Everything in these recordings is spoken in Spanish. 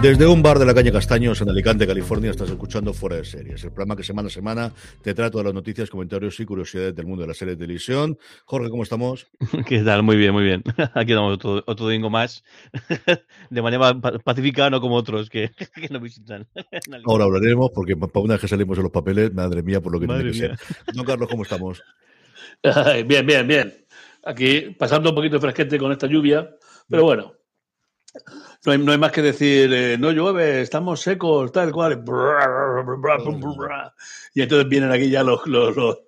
Desde un bar de la calle Castaños en Alicante, California, estás escuchando Fuera de Series, el programa que semana a semana te trae todas las noticias, comentarios y curiosidades del mundo de la serie de televisión. Jorge, ¿cómo estamos? ¿Qué tal? Muy bien, muy bien. Aquí estamos otro, otro domingo más, de manera pacífica, no como otros que, que nos visitan. Ahora hablaremos, porque para una vez que salimos de los papeles, madre mía, por lo que madre tiene que ser. Don Carlos, ¿cómo estamos? bien, bien, bien. Aquí pasando un poquito fresquete con esta lluvia, pero bueno, no hay, no hay, más que decir, eh, no llueve, estamos secos, tal cual. Y entonces vienen aquí ya los, los, los,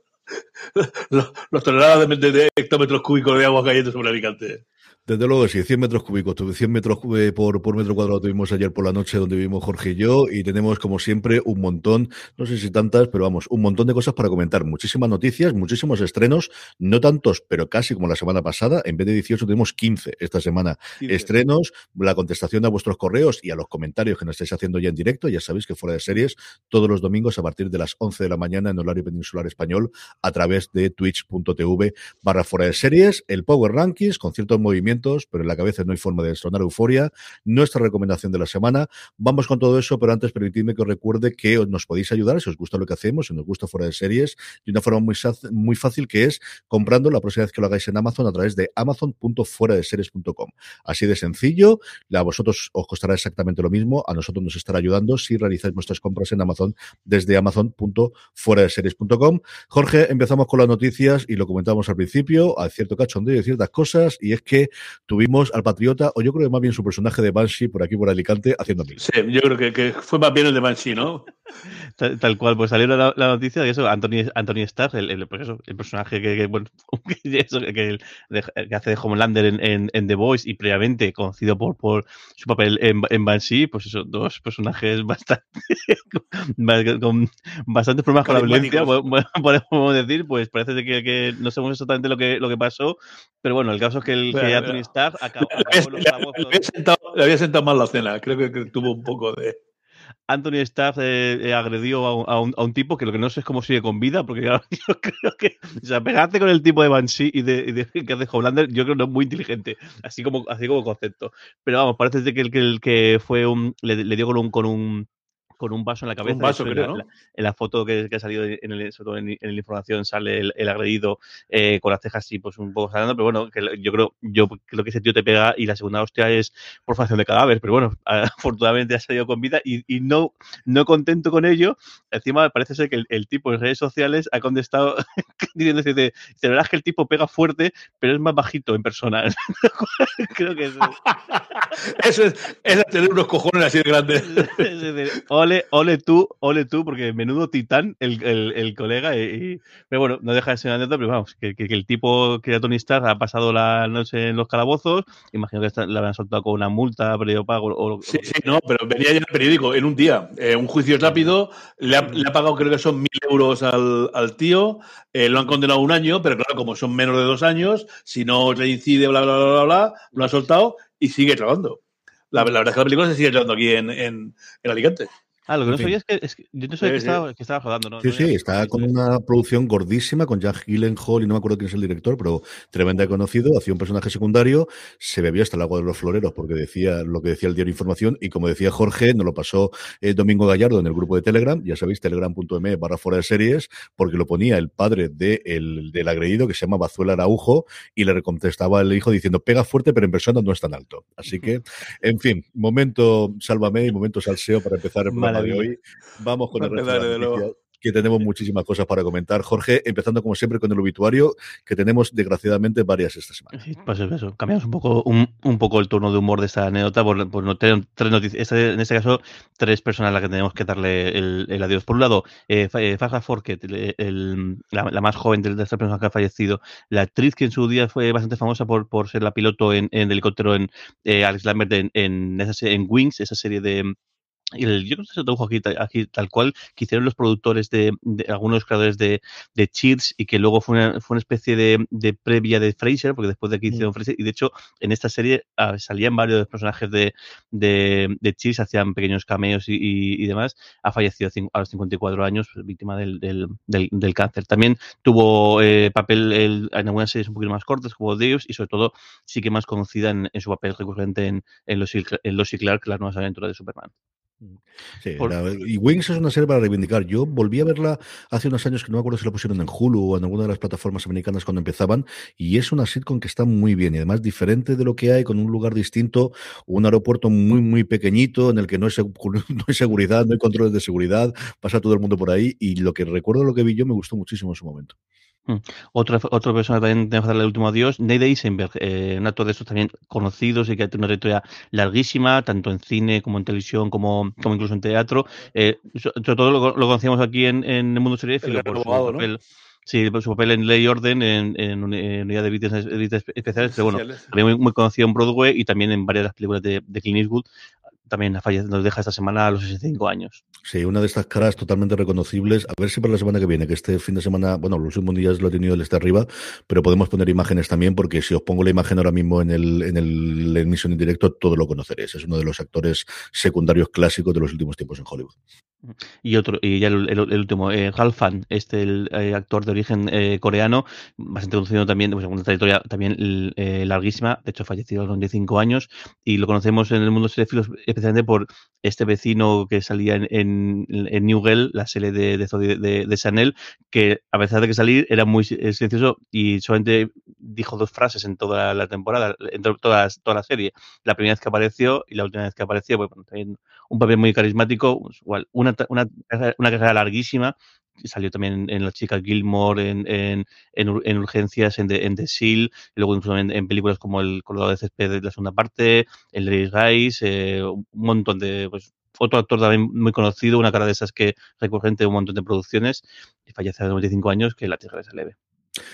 los, toneladas de, de, hectómetros cúbicos de agua cayendo sobre Alicante. Desde luego, sí, 100 metros cúbicos, 100 metros eh, por, por metro cuadrado tuvimos ayer por la noche donde vivimos Jorge y yo y tenemos como siempre un montón, no sé si tantas, pero vamos, un montón de cosas para comentar. Muchísimas noticias, muchísimos estrenos, no tantos, pero casi como la semana pasada. En vez de 18 tenemos 15 esta semana 15. estrenos, la contestación a vuestros correos y a los comentarios que nos estáis haciendo ya en directo. Ya sabéis que fuera de series todos los domingos a partir de las 11 de la mañana en horario peninsular español a través de twitch.tv barra fuera de series, el Power Rankings con ciertos movimientos pero en la cabeza no hay forma de sonar euforia. Nuestra recomendación de la semana. Vamos con todo eso, pero antes permitidme que os recuerde que nos podéis ayudar si os gusta lo que hacemos, si nos gusta fuera de series, de una forma muy, muy fácil que es comprando la próxima vez que lo hagáis en Amazon a través de amazon.fueradeseries.com. Así de sencillo, a vosotros os costará exactamente lo mismo, a nosotros nos estará ayudando si realizáis vuestras compras en Amazon desde amazon.fueradeseries.com. Jorge, empezamos con las noticias y lo comentamos al principio, hay cierto cachondeo y ciertas cosas, y es que tuvimos al Patriota, o yo creo que más bien su personaje de Banshee por aquí por Alicante haciendo mil. Sí, yo creo que, que, fue más bien el de Banshee, ¿no? Tal, tal cual, pues salió la, la, noticia de que eso, Anthony, Anthony Starr, el, el, pues eso, el personaje que, que bueno, eso, que, que, hace de Homelander en, en, en, The Voice y previamente conocido por, por su papel en, en Banshee, pues eso, dos personajes bastante con bastantes problemas con la violencia, podemos decir, pues parece que, que no sabemos exactamente lo que, lo que pasó, pero bueno, el caso es que, el, que Anthony Starr acabó, acabó le, le, había sentado, le había sentado mal la cena, creo que, que tuvo un poco de... Anthony Staff eh, agredió a un, a, un, a un, tipo que lo que no sé es cómo sigue con vida, porque claro, yo creo que, o sea, pegarte con el tipo de Banshee y de, y de que hace Homelander, yo creo que no es muy inteligente, así como, así como concepto. Pero vamos, parece que el que, el que fue un, le, le dio con un, con un con un vaso en la cabeza. Un vaso, creo, en, ¿no? la, en, la, foto que, que, ha salido en, el, sobre todo en, en la información sale el, el agredido eh, con las cejas así, pues un poco saliendo, pero bueno, que yo creo, yo creo que ese tío te pega y la segunda hostia es por facción de cadáver, pero bueno, afortunadamente ha salido con vida y, y, no, no contento con ello, encima parece ser que el, el tipo en redes sociales ha contestado diciendo, dice, de verdad es que el tipo pega fuerte, pero es más bajito en persona. creo que eso es. Eso es, es tener unos cojones así de grandes. ole, ole tú, ole tú, porque menudo titán el, el, el colega. Y, y, pero bueno, no deja de ser una anécdota, pero vamos, que, que, que, el tipo que era Tony Stark ha pasado la noche en los calabozos, imagino que está, la habrán soltado con una multa, periodo pago. O, sí, o, sí, no, pero venía ya el periódico en un día. Eh, un juicio rápido, le ha, le ha, pagado creo que son mil euros al, al tío, eh, lo han condenado un año, pero claro, como son menos de dos años, si no reincide, bla, bla, bla, bla, bla, lo ha soltado y sigue trabajando. La, verdad es que la película se sigue llevando aquí en, en, en Alicante. Ah, lo que no sabía es que, es que yo no sabía que, estaba, que estaba rodando, ¿no? Sí, sí, está con una producción gordísima con Jack Gyllenhaal y no me acuerdo quién es el director, pero tremenda conocido, hacía un personaje secundario, se bebió hasta el agua de los floreros porque decía lo que decía el diario Información y como decía Jorge, nos lo pasó eh, Domingo Gallardo en el grupo de Telegram, ya sabéis, telegram.me barra fuera de series, porque lo ponía el padre de el, del agredido que se llama Bazuela Araujo y le contestaba el hijo diciendo pega fuerte pero en persona no es tan alto. Así que, en fin, momento sálvame y momento salseo para empezar el programa de hoy. Vamos con el resto de, de que tenemos muchísimas cosas para comentar. Jorge, empezando como siempre con el obituario, que tenemos desgraciadamente varias esta semana. Sí, pues eso, cambiamos un poco, un, poco el turno de humor de esta anécdota por, no tener tres noticias. Este, en este caso, tres personas a las que tenemos que darle el, adiós. Por un lado, eh, eh Farrah la, más joven de, estas personas que ha fallecido, la actriz que en su día fue bastante famosa por, por ser la piloto en, helicóptero en eh, Alex Lambert en, en, en Wings, esa serie de, el, yo creo que se tradujo aquí, aquí tal cual que hicieron los productores de, algunos creadores de, de, Cheers y que luego fue una, fue una especie de, de, previa de Fraser, porque después de aquí hicieron mm. Fraser, y de hecho en esta serie ah, salían varios personajes de, de, Cheers, hacían pequeños cameos y, y, demás, ha fallecido a los 54 años, pues, víctima del, del, del, cáncer. También tuvo eh, papel en algunas series un poquito más cortas, como Deus, y sobre todo sí que más conocida en, en su papel recurrente en, en, los, en Los y Clark, las nuevas aventuras de Superman. Sí, y Wings es una serie para reivindicar. Yo volví a verla hace unos años que no me acuerdo si la pusieron en Hulu o en alguna de las plataformas americanas cuando empezaban, y es una sitcom que está muy bien y además diferente de lo que hay, con un lugar distinto, un aeropuerto muy, muy pequeñito en el que no hay, no hay seguridad, no hay controles de seguridad, pasa todo el mundo por ahí, y lo que recuerdo lo que vi yo me gustó muchísimo en su momento. Mm. Otra, otra persona también tenemos que darle el último adiós, Neide Eisenberg, eh, un actor de estos también conocidos y que ha tenido una trayectoria larguísima, tanto en cine como en televisión, como, como incluso en teatro. Eh, sobre todo lo, conocíamos aquí en, en el mundo seriéfilo por su papel. Sí, su papel en Ley y Orden, en, en, Unidad de Víctimas Especiales, pero bueno, también muy, conocido en Broadway y también en varias de las películas de, de Clint Eastwood también nos deja esta semana a los 65 años. Sí, una de estas caras totalmente reconocibles. A ver si para la semana que viene, que este fin de semana, bueno, los últimos días lo he tenido el este arriba, pero podemos poner imágenes también, porque si os pongo la imagen ahora mismo en el, en el emisión en directo, todo lo conoceréis. Es uno de los actores secundarios clásicos de los últimos tiempos en Hollywood. Y otro, y ya el, último, eh, Fan, este el eh, actor de origen eh, coreano, bastante conocido también, pues, una trayectoria también eh, larguísima, de hecho fallecido a los 95 años, y lo conocemos en el mundo cinéfilos especialmente por este vecino que salía en, en, en New Girl, la serie de, de, de, Chanel, que a pesar de que salir era muy silencioso y solamente dijo dos frases en toda la temporada, en toda, toda la serie. La primera vez que apareció y la última vez que apareció, pues, un papel muy carismático, pues, igual, una, una, una carrera larguísima salió también en La chica Gilmore, en, en, en, Urgencias, en The, en The Seal, y luego incluso en, películas como El Colorado de Césped de la segunda parte, El Lady Guys, eh, un montón de, pues, otro actor también muy conocido, una cara de esas que recurrente de un montón de producciones, y fallece a los 95 años, que la tierra se leve.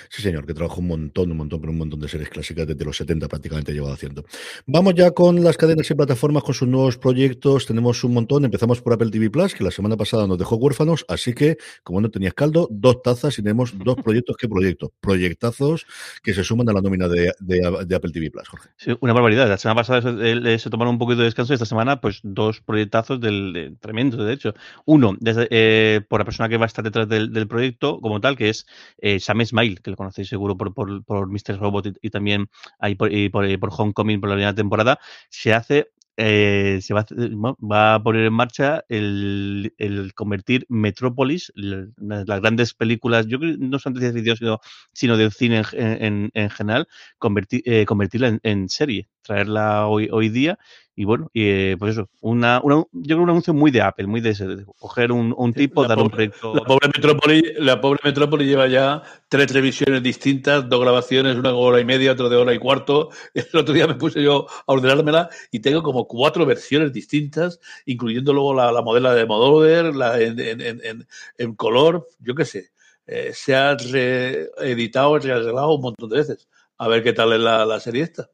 Sí, señor, que trabajó un montón, un montón, pero un montón de series clásicas desde los 70 prácticamente llevado haciendo. Vamos ya con las cadenas y plataformas con sus nuevos proyectos. Tenemos un montón. Empezamos por Apple TV Plus, que la semana pasada nos dejó huérfanos, así que, como no tenías caldo, dos tazas y tenemos dos proyectos. ¿Qué proyectos? Proyectazos que se suman a la nómina de, Apple TV Plus, Jorge. Sí, una barbaridad. La semana pasada se, tomaron un poquito de descanso y esta semana, pues dos proyectazos del, tremendo, de hecho. Uno, desde, eh, por la persona que va a estar detrás del, proyecto como tal, que es eh, Sam Que lo conocéis seguro por, por, por Mr. Robot y, también ahí por, y por, por, Homecoming por la primera temporada, se hace eh, se va a, va a, poner en marcha el, el convertir Metrópolis, las, grandes películas, yo creo no son de ficción, sino, del cine en, en, en general, convertir, eh, convertirla en, en, serie, traerla hoy, hoy día y bueno, y, eh, pues eso, una, una, yo creo un anuncio muy de Apple, muy de, de coger un, un tipo, dar un proyecto. La pobre, Metrópoli, la pobre Metrópoli lleva ya tres televisiones distintas, dos grabaciones, una de hora y media, otra de hora y cuarto. El otro día me puse yo a ordenármela y tengo como cuatro versiones distintas, incluyendo luego la, la modela de Modover, la en, en, en, en, color, yo qué sé. Eh, se ha reeditado, rearreglado un montón de veces. A ver qué tal es la, la serie esta.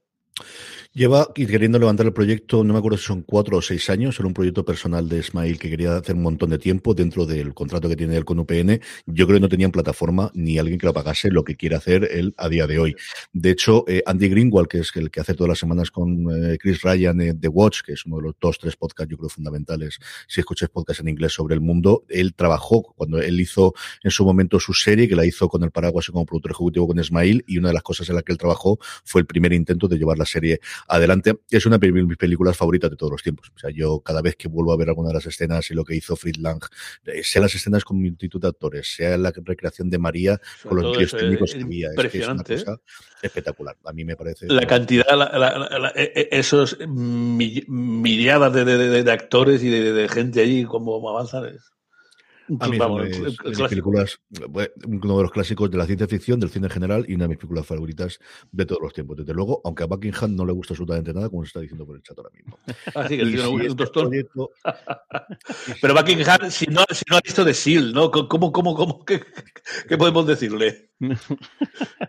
Lleva queriendo levantar el proyecto, no me acuerdo si son cuatro o seis años, era un proyecto personal de Ismail que quería hacer un montón de tiempo dentro del contrato que tiene él con UPN. Yo creo que no tenían plataforma ni alguien que lo pagase lo que quiere hacer él a día de hoy. De hecho, eh, Andy Greenwald, que es el que hace todas las semanas con eh, Chris Ryan de Watch, que es uno de los dos, tres podcasts, yo creo, fundamentales, si escuchas podcasts en inglés sobre el mundo, él trabajó cuando él hizo en su momento su serie, que la hizo con el Paraguas como productor ejecutivo con Ismail, y una de las cosas en las que él trabajó fue el primer intento de llevar la serie adelante. Es una de mis películas favoritas de todos los tiempos. O sea, yo cada vez que vuelvo a ver alguna de las escenas y lo que hizo Fritz Lang, eh, sea las escenas con multitud de actores, sea la recreación de María con los medios técnicos que había, es, que es una cosa ¿eh? espectacular. A mí me parece. La cantidad, e, e, esos miriadas de, de, de, actores y de, gente allí, como avanzan. Es... A mí Vamos, es el- una el de mis clásico. películas, eh, uno de los clásicos de la ciencia ficción, del cine en general y una de mis películas favoritas de todos los tiempos. Desde luego, aunque a Buckingham no le gusta absolutamente nada, como se está diciendo por el chat ahora mismo. Así que el tío no un este tostón. proyecto- Pero Buckingham, si no, si no ha visto de SEAL, ¿no? ¿Cómo, cómo, cómo? ¿Qué, qué podemos decirle?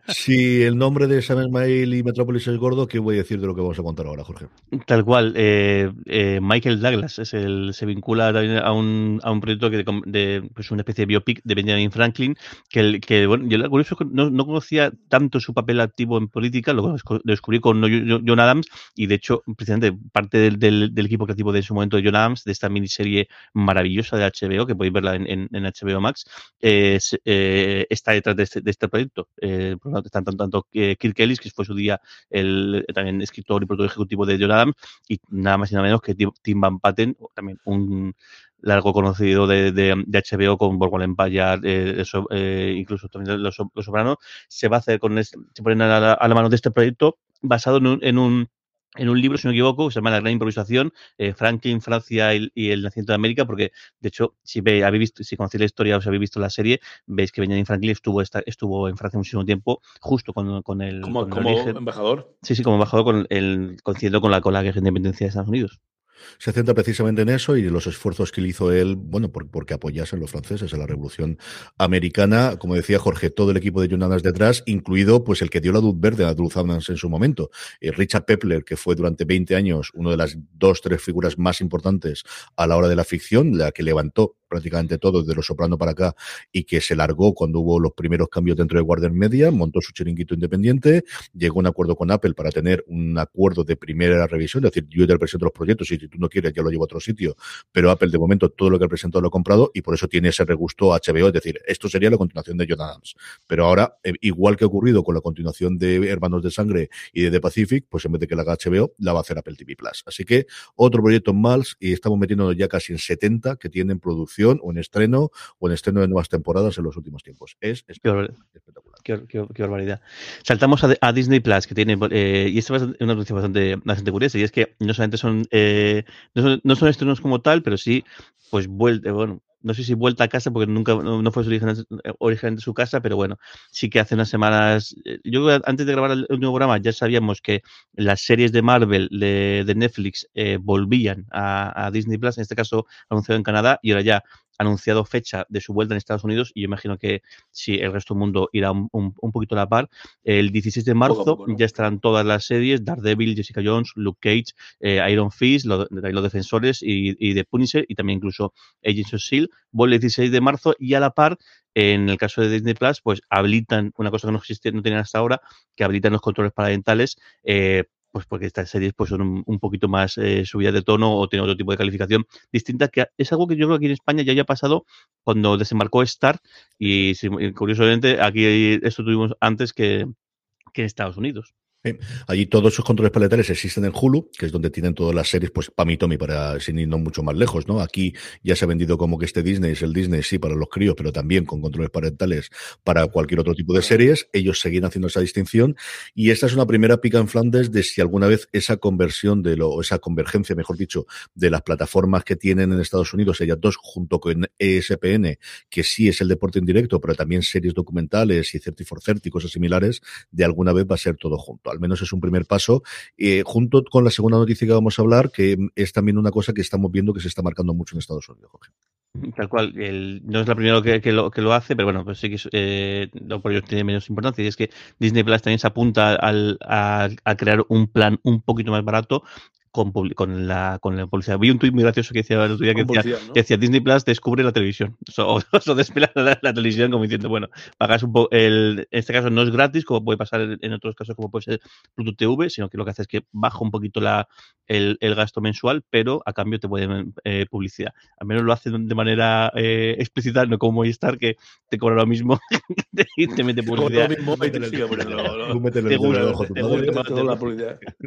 Si el nombre de Sam Esmail y Metrópolis es gordo, ¿qué voy a decir de lo que vamos a contar ahora, Jorge? Tal cual. eh, eh, Michael Douglas se vincula a un, a un proyecto que de, pues una especie de biopic de Benjamin Franklin, que, bueno, yo curioso no, no conocía tanto su papel activo en política, lo, descu- lo descubrí con Jo- John Adams y de hecho, precisamente parte del, equipo creativo de su momento John Adams, de esta miniserie maravillosa de HBO, que podéis verla en, en- en HBO Max, eh, eh, está detrás de este, de este proyecto. Eh, tanto, están tanto, eh, Kirk Ellis, que fue su día el también escritor y productor ejecutivo de John Adams, y nada más y nada menos que Tim Van Patten, también un largo conocido de, de, HBO con Boardwalk Empire, eh, eh, incluso también Los, Los Sopranos, se va a hacer con este, se ponen a la, a la mano de este proyecto basado en un, en un en un libro, si no me equivoco, se llama La Gran Improvisación, eh, Franklin, Francia y, y el nacimiento de América, porque de hecho, si ve, habéis visto, si conocéis la historia o si habéis visto la serie, veis que Benjamin Franklin estuvo, esta, estuvo en Francia muchísimo tiempo, justo con, con el, Como, con el como origen. embajador. Sí, sí, como embajador con el, coincidiendo con la, con la guerra de independencia de Estados Unidos. Se centra precisamente en eso y los esfuerzos que hizo él, bueno, por, porque apoyasen los franceses en la Revolución Americana. Como decía Jorge, todo el equipo de John Adams detrás, incluido pues el que dio la luz verde a Duluth Adams en su momento. Eh, Richard Pepler, que fue durante 20 años una de las dos, tres figuras más importantes a la hora de la ficción, la que levantó prácticamente todo desde Los Soprano para acá y que se largó cuando hubo los primeros cambios dentro de Warner Media, montó su chiringuito independiente, llegó a un acuerdo con Apple para tener un acuerdo de primera revisión, es decir, yo te presento los proyectos y si tú no quieres ya lo llevo a otro sitio, pero Apple de momento todo lo que ha presentado lo ha comprado y por eso tiene ese regusto HBO, es decir, esto sería la continuación de John Adams. Pero ahora, eh, igual que ha ocurrido con la continuación de Hermanos de Sangre y de The Pacific, pues en vez de que la haga HBO, la va a hacer Apple TV Plus. Así que otro proyecto más y estamos metiéndonos ya casi en 70 que tienen producción o en estreno o en estreno de nuevas temporadas en los últimos tiempos. Es espectacular. Qué, qué- qué barbaridad. Saltamos a, a Disney Plus, que tiene, eh, y esto es una noticia bastante, bastante curiosa, y es que no solamente son, eh, no son, no son estrenos como tal, pero sí, pues vuelta, bueno, no sé si vuelta a casa, porque nunca, no, no fue origen, originalmente su casa, pero bueno, sí que hace unas semanas, eh, yo antes de grabar el último programa ya sabíamos que las series de Marvel de, de Netflix eh, volvían a, a Disney Plus, en este caso anunciado en Canadá, y ahora ya anunciado fecha de su vuelta en Estados Unidos y yo imagino que si el resto del mundo irá un, un, un poquito a la par. El 16 de marzo ya estarán todas las series, Daredevil, Jessica Jones, Luke Cage, eh, Iron Fist, lo- los defensores y, y de Punisher y también incluso Agents of S.H.I.E.L.D. Vuelve el 16 de marzo y a la par en el caso de Disney Plus, pues habilitan una cosa que no existía, no tenían hasta ahora, que habilitan los controles parentales, eh, pues porque estas series pues son un, un poquito más eh, subidas de tono o tienen otro tipo de calificación distinta, que es algo que yo creo que aquí en España ya haya pasado cuando desembarcó Star y, y curiosamente aquí esto tuvimos antes que, que en Estados Unidos. Allí todos esos controles paletales existen en Hulu, que es donde tienen todas las series, pues para mí, Tommy, para sin irnos mucho más lejos, ¿no? Aquí ya se ha vendido como que este Disney es el Disney, sí, para los críos, pero también con controles parentales para cualquier otro tipo de series. Ellos seguían haciendo esa distinción. Y esta es una primera pica en Flandes de si alguna vez esa conversión de lo, esa convergencia, mejor dicho, de las plataformas que tienen en Estados Unidos, ellas dos, junto con ESPN, que sí es el deporte en directo, pero también series documentales y 30 for 30 y cosas similares, de alguna vez va a ser todo junto. Al menos es un primer paso, eh, junto con la segunda noticia que vamos a hablar, que es también una cosa que estamos viendo que se está marcando mucho en Estados Unidos, Jorge. Tal cual, no es la primera que, que lo, hace, pero bueno, pues sí que eh, no por ello tiene menos importancia. Y es que Disney Plus también se apunta a crear un plan un poquito más barato con, publi- con, la, con la publicidad. Vi un tuit muy gracioso que decía el otro día que decía, que decía Disney Plus descubre la televisión. O, o despela la, la televisión como diciendo, bueno, pagas un poco, el, en este caso no es gratis, como puede pasar en, otros casos, como puede ser Pluto TV, sino que lo que hace es que baja un poquito la, el, el gasto mensual, pero a cambio te pueden eh, publicidad. Al menos lo hacen de manera eh, explícita, no como Movistar, que te cobra lo mismo y te mete publicidad. lo mismo, y te gusta, la publicidad.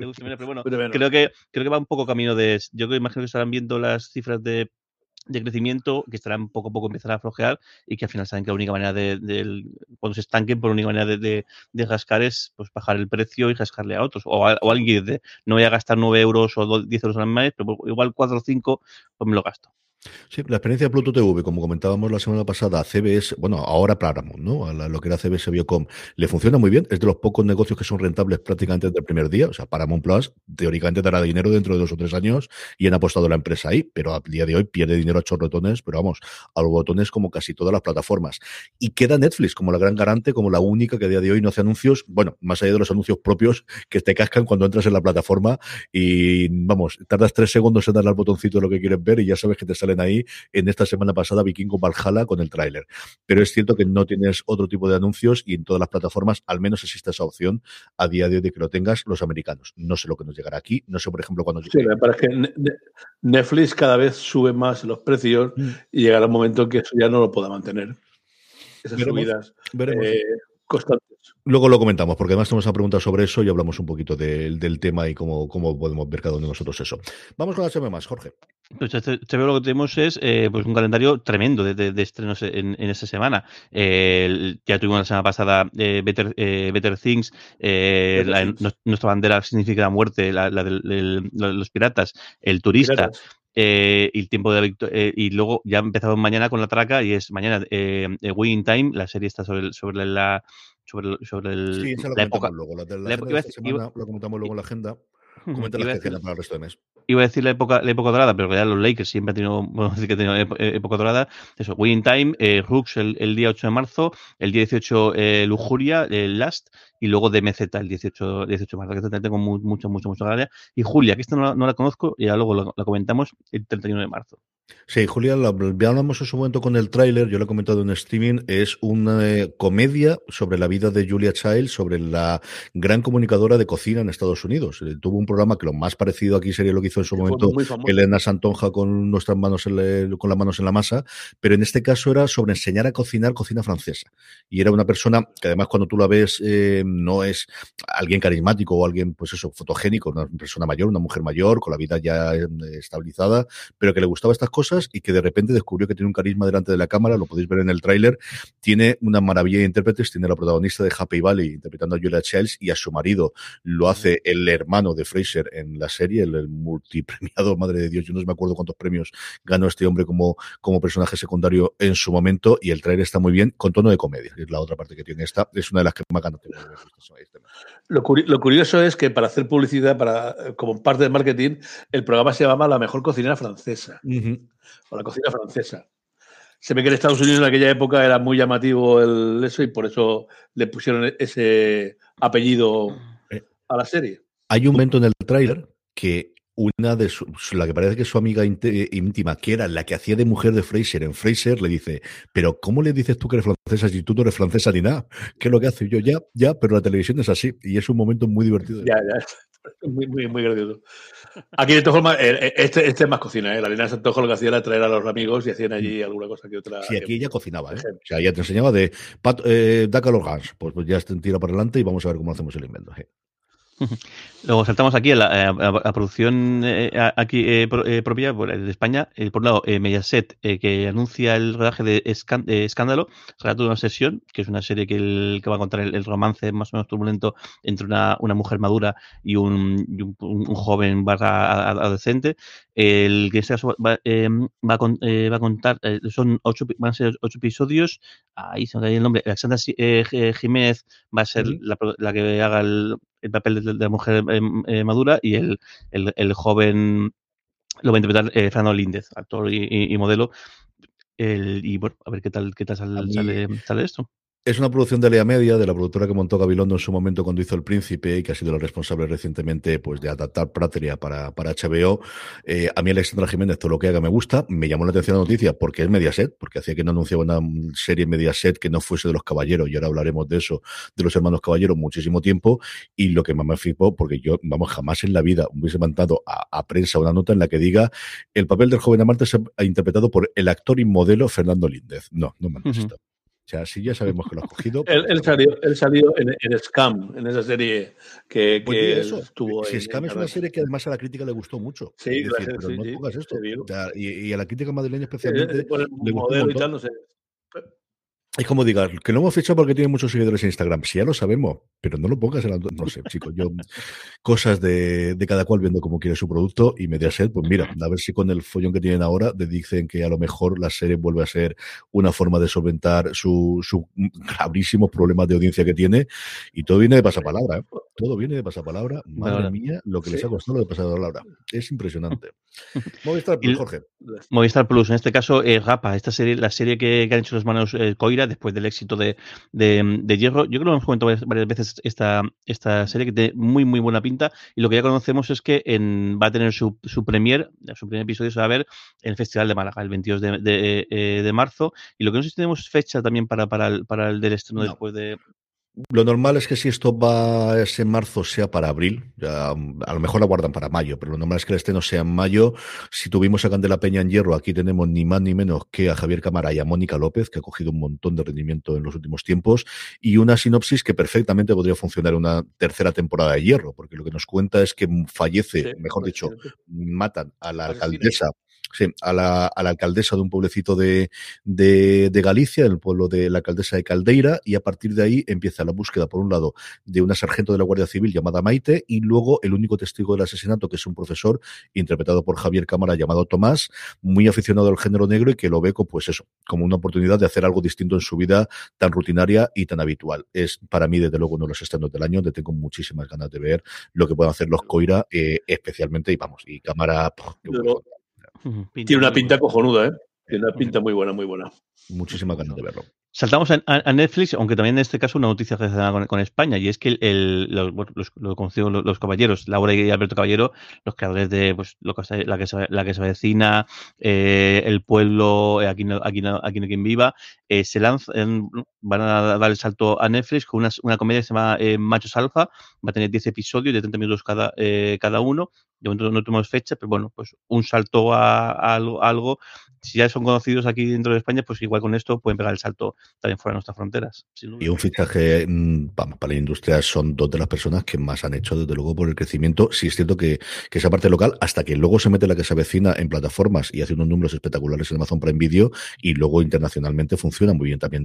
Pero bueno. creo que creo que va un poco camino de yo creo, imagino que estarán viendo las cifras de, de crecimiento que estarán poco a poco empezar a flojear y que al final saben que la única manera de, del- cuando se estanquen por la única manera de, de, de rascar es pues bajar el precio y rascarle a otros o, a- o alguien dice no voy a gastar 9 euros o do- 10 euros al mes pero igual 4 o 5 pues me lo gasto Sí, la experiencia de Pluto TV, como comentábamos la semana pasada, CBS, bueno, ahora Paramount, ¿no? A lo que era CBS Biocom, le funciona muy bien. Es de los pocos negocios que son rentables prácticamente desde el primer día. O sea, Paramount Plus teóricamente dará dinero dentro de dos o tres años y han apostado la empresa ahí, pero a día de hoy pierde dinero a chorrotones, pero vamos, a los botones como casi todas las plataformas. Y queda Netflix como la gran garante, como la única que a día de hoy no hace anuncios, bueno, más allá de los anuncios propios que te cascan cuando entras en la plataforma y, vamos, tardas tres segundos en darle al botoncito de lo que quieres ver y ya sabes que te salen ahí en esta semana pasada Vikingo Valhalla con el tráiler. Pero es cierto que no tienes otro tipo de anuncios y en todas las plataformas al menos existe esa opción a día de hoy de que lo tengas los americanos. No sé lo que nos llegará aquí, no sé por ejemplo cuando... Sí, me parece que Netflix cada vez sube más los precios mm. y llegará un momento que eso ya no lo pueda mantener. Esas subidas eh, constantes. Luego lo comentamos, porque además tenemos una pregunta sobre eso y hablamos un poquito del tema y cómo, cómo podemos ver cada uno de nosotros eso. Vamos con la semana más, Jorge. Pues este, este lo que tenemos es eh, pues un calendario tremendo de, estrenos en, esta semana. ya tuvimos la semana pasada eh, Better, eh, Better, Things, nuestra bandera significa la muerte, la, de los piratas, el turista. Y el tiempo de victoria, y luego ya empezamos mañana con la traca y es mañana eh, Win Time, la serie está sobre, sobre la sobre, sobre el, sí, la, época. Luego, la, la, la época, semana, lo comentamos luego en la agenda. Comenta las que para el resto de mes. Iba a decir la época, la época dorada, pero que ya los Lakers siempre han tenido, bueno, decir que han tenido época dorada. Eso, Winning Time, eh, Rooks el, el, día 8 de marzo, el día 18 eh, Lujuria, el Last, y luego DMZ el 18, 18 de marzo, que tengo mucho, mucho, mucho gracia. Y Julia, que esta no, no, la conozco, y ya luego la, la comentamos el 31 de marzo. Sí, Julia, ya hablamos en su momento con el tráiler, yo lo he comentado en streaming, es una eh, comedia sobre la vida de Julia Child, sobre la gran comunicadora de cocina en Estados Unidos. Eh, tuvo un programa que lo más parecido aquí sería lo que hizo en su momento Elena Santonja con nuestras manos en con las manos en la masa, pero en este caso era sobre enseñar a cocinar cocina francesa. Y era una persona que además cuando tú la ves eh, no es alguien carismático o alguien, pues eso, fotogénico, una persona mayor, una mujer mayor, con la vida ya estabilizada, pero que le gustaba estas cosas y que de repente descubrió que tiene un carisma delante de la cámara, lo podéis ver en el tráiler, tiene una maravilla de intérpretes, tiene la protagonista de Happy Valley interpretando a Julia Childs y a su marido lo hace el hermano de Fraser en la serie, el, multipremiado, madre de Dios, yo no me acuerdo cuántos premios ganó este hombre como, como personaje secundario en su momento y el tráiler está muy bien con tono de comedia, es la otra parte que tiene esta, es una de las que más ganas tengo. Lo, lo, curioso es que para hacer publicidad, para como parte del marketing, el programa se llama La mejor cocinera francesa o la cocina francesa. Se ve que en Estados Unidos en aquella época era muy llamativo el eso y por eso le pusieron ese apellido eh, a la serie. Hay un momento en el tráiler que una de su, la que parece que es su amiga íntima, que era la que hacía de mujer de Fraser en Fraser, le dice, pero ¿cómo le dices tú que eres francesa si tú no eres francesa ni nada? ¿Qué es lo que hace? yo, ya, ya, pero la televisión es así y es un momento muy divertido. Ya, ya. Muy, muy, muy gracioso. Aquí, de todas formas, eh, eh, este, este es más cocina, ¿eh? La Lina Santojo lo que hacía era traer a los amigos y hacían allí mm. alguna cosa que otra. Sí, aquí ella cocinaba, ¿eh? O sea, ella te enseñaba de Pat, eh, Daca los Pues, pues ya tira para adelante y vamos a ver cómo hacemos el invento. ¿eh? Luego saltamos aquí a la, producción eh, aquí eh, eh, propia de España. por un lado, Mediaset, que anuncia el rodaje de Escándalo, Relato de una sesión, que es una serie que, va a contar el, romance más o menos turbulento entre una, mujer madura y un, joven barra adolescente. El que este va, va, a, contar, son ocho, van a ser ocho episodios. Ahí se me cae el nombre. Alexandra Jiménez va a ser la, la que haga el, el papel de, la mujer eh, eh, madura y el, el, joven lo va a interpretar eh, Fernando Líndez, actor y, modelo. y bueno, a ver qué tal, qué tal sale, sale esto. Es una producción de Lea Media, de la productora que montó Gabilondo en su momento cuando hizo El Príncipe y que ha sido la responsable recientemente pues, de adaptar Prateria para, para HBO. Eh, a mí Alexandra Jiménez, todo lo que haga me gusta. Me llamó la atención la noticia porque es Mediaset, porque hacía que no anunciaba una serie Mediaset que no fuese de los caballeros y ahora hablaremos de eso, de los hermanos caballeros, muchísimo tiempo. Y lo que más me flipó, porque yo, vamos, jamás en la vida hubiese mandado a, prensa una nota en la que diga el papel del joven amante se ha interpretado por el actor y modelo Fernando Líndez. No, no me uh esto. O sea, sí ya sabemos que lo ha cogido. él, salió, él salió en, Scam, en esa serie que, pues que estuvo. Si Scam es una serie que además a la crítica le gustó mucho. Sí, decir, claro, pero sí, no pongas esto. Y, y, a la crítica madrileña especialmente. el le modelo y tal, no sé. Es como digas, que no hemos fichado porque tiene muchos seguidores en Instagram. Si ya lo sabemos, pero no lo pongas en la... No sé, chicos, yo... Cosas de, de cada cual viendo cómo quiere su producto y Mediaset, pues mira, a ver si con el follón que tienen ahora te dicen que a lo mejor la serie vuelve a ser una forma de solventar su, su gravísimos problemas de audiencia que tiene y todo viene de pasapalabra, ¿eh? Todo viene de pasapalabra. Madre mía, lo que les ha costado lo de pasapalabra. Es impresionante. Movistar, Y- Jorge. Movistar Plus, en este caso, eh, Gapa, esta serie, la serie que, que han hecho los manos eh, Coira después del éxito de, de, de Hierro. Yo creo que hemos comentado varias, varias veces esta, esta serie que tiene muy, muy buena pinta. Y lo que ya conocemos es que en, va a tener su, su premier, su primer episodio se va a ver en el Festival de Málaga, el 22 de, de, eh, de marzo. Y lo que no sé si tenemos fecha también para, para, el, para el del estreno No. después de. Lo normal es que si esto va a ese marzo sea para abril, ya, a lo mejor la guardan para mayo, pero lo normal es que el estreno sea en mayo. Si tuvimos a Candela Peña en hierro, aquí tenemos ni más ni menos que a Javier Cámara y a Mónica López, que ha cogido un montón de rendimiento en los últimos tiempos, y una sinopsis que perfectamente podría funcionar en una tercera temporada de hierro, porque lo que nos cuenta es que fallece, Sí, mejor dicho, matan a la alcaldesa. Sí, a la, a la alcaldesa de un pueblecito de, de, de Galicia, el pueblo de la alcaldesa de Caldeira, y a partir de ahí empieza la búsqueda, por un lado, de una sargento de la Guardia Civil llamada Maite, y luego el único testigo del asesinato, que es un profesor interpretado por Javier Cámara llamado Tomás, muy aficionado al género negro y que lo ve como, pues eso, como una oportunidad de hacer algo distinto en su vida tan rutinaria y tan habitual. Es para mí, desde luego, uno de los estrenos del año, donde tengo muchísimas ganas de ver lo que pueden hacer los Coira, eh, especialmente, y vamos, y Cámara, bueno. Tiene una pinta cojonuda, ¿eh? Tiene una pinta muy buena, muy buena. muchísimas ganas de verlo. Saltamos a, Netflix, aunque también en este caso una noticia relacionada con, con España, y es que el, el- los, bueno, los, lo conocido los, los caballeros, Laura y Alberto Caballero, los creadores de pues, lo que se- la, que se, la que se avecina, eh, El pueblo, eh, aquí, no, aquí, no, aquí no hay quien viva, eh, se lanzan, van a dar el salto a Netflix con una, una comedia que se llama eh, Machos Alfa, va a tener 10 episodios de 30 minutos cada, eh, cada uno, de momento no tenemos fecha, pero bueno, pues un salto a, a algo, a algo si ya son conocidos aquí dentro de España, pues igual con esto pueden pegar el salto también fuera de nuestras fronteras. Y un fichaje, mm, vamos, para la industria son dos de las personas que más han hecho, desde luego, por el crecimiento. Sí es cierto que, que esa parte local, hasta que luego se mete la que se avecina en plataformas y hace unos números espectaculares en Amazon Prime Video y luego internacionalmente funciona muy bien también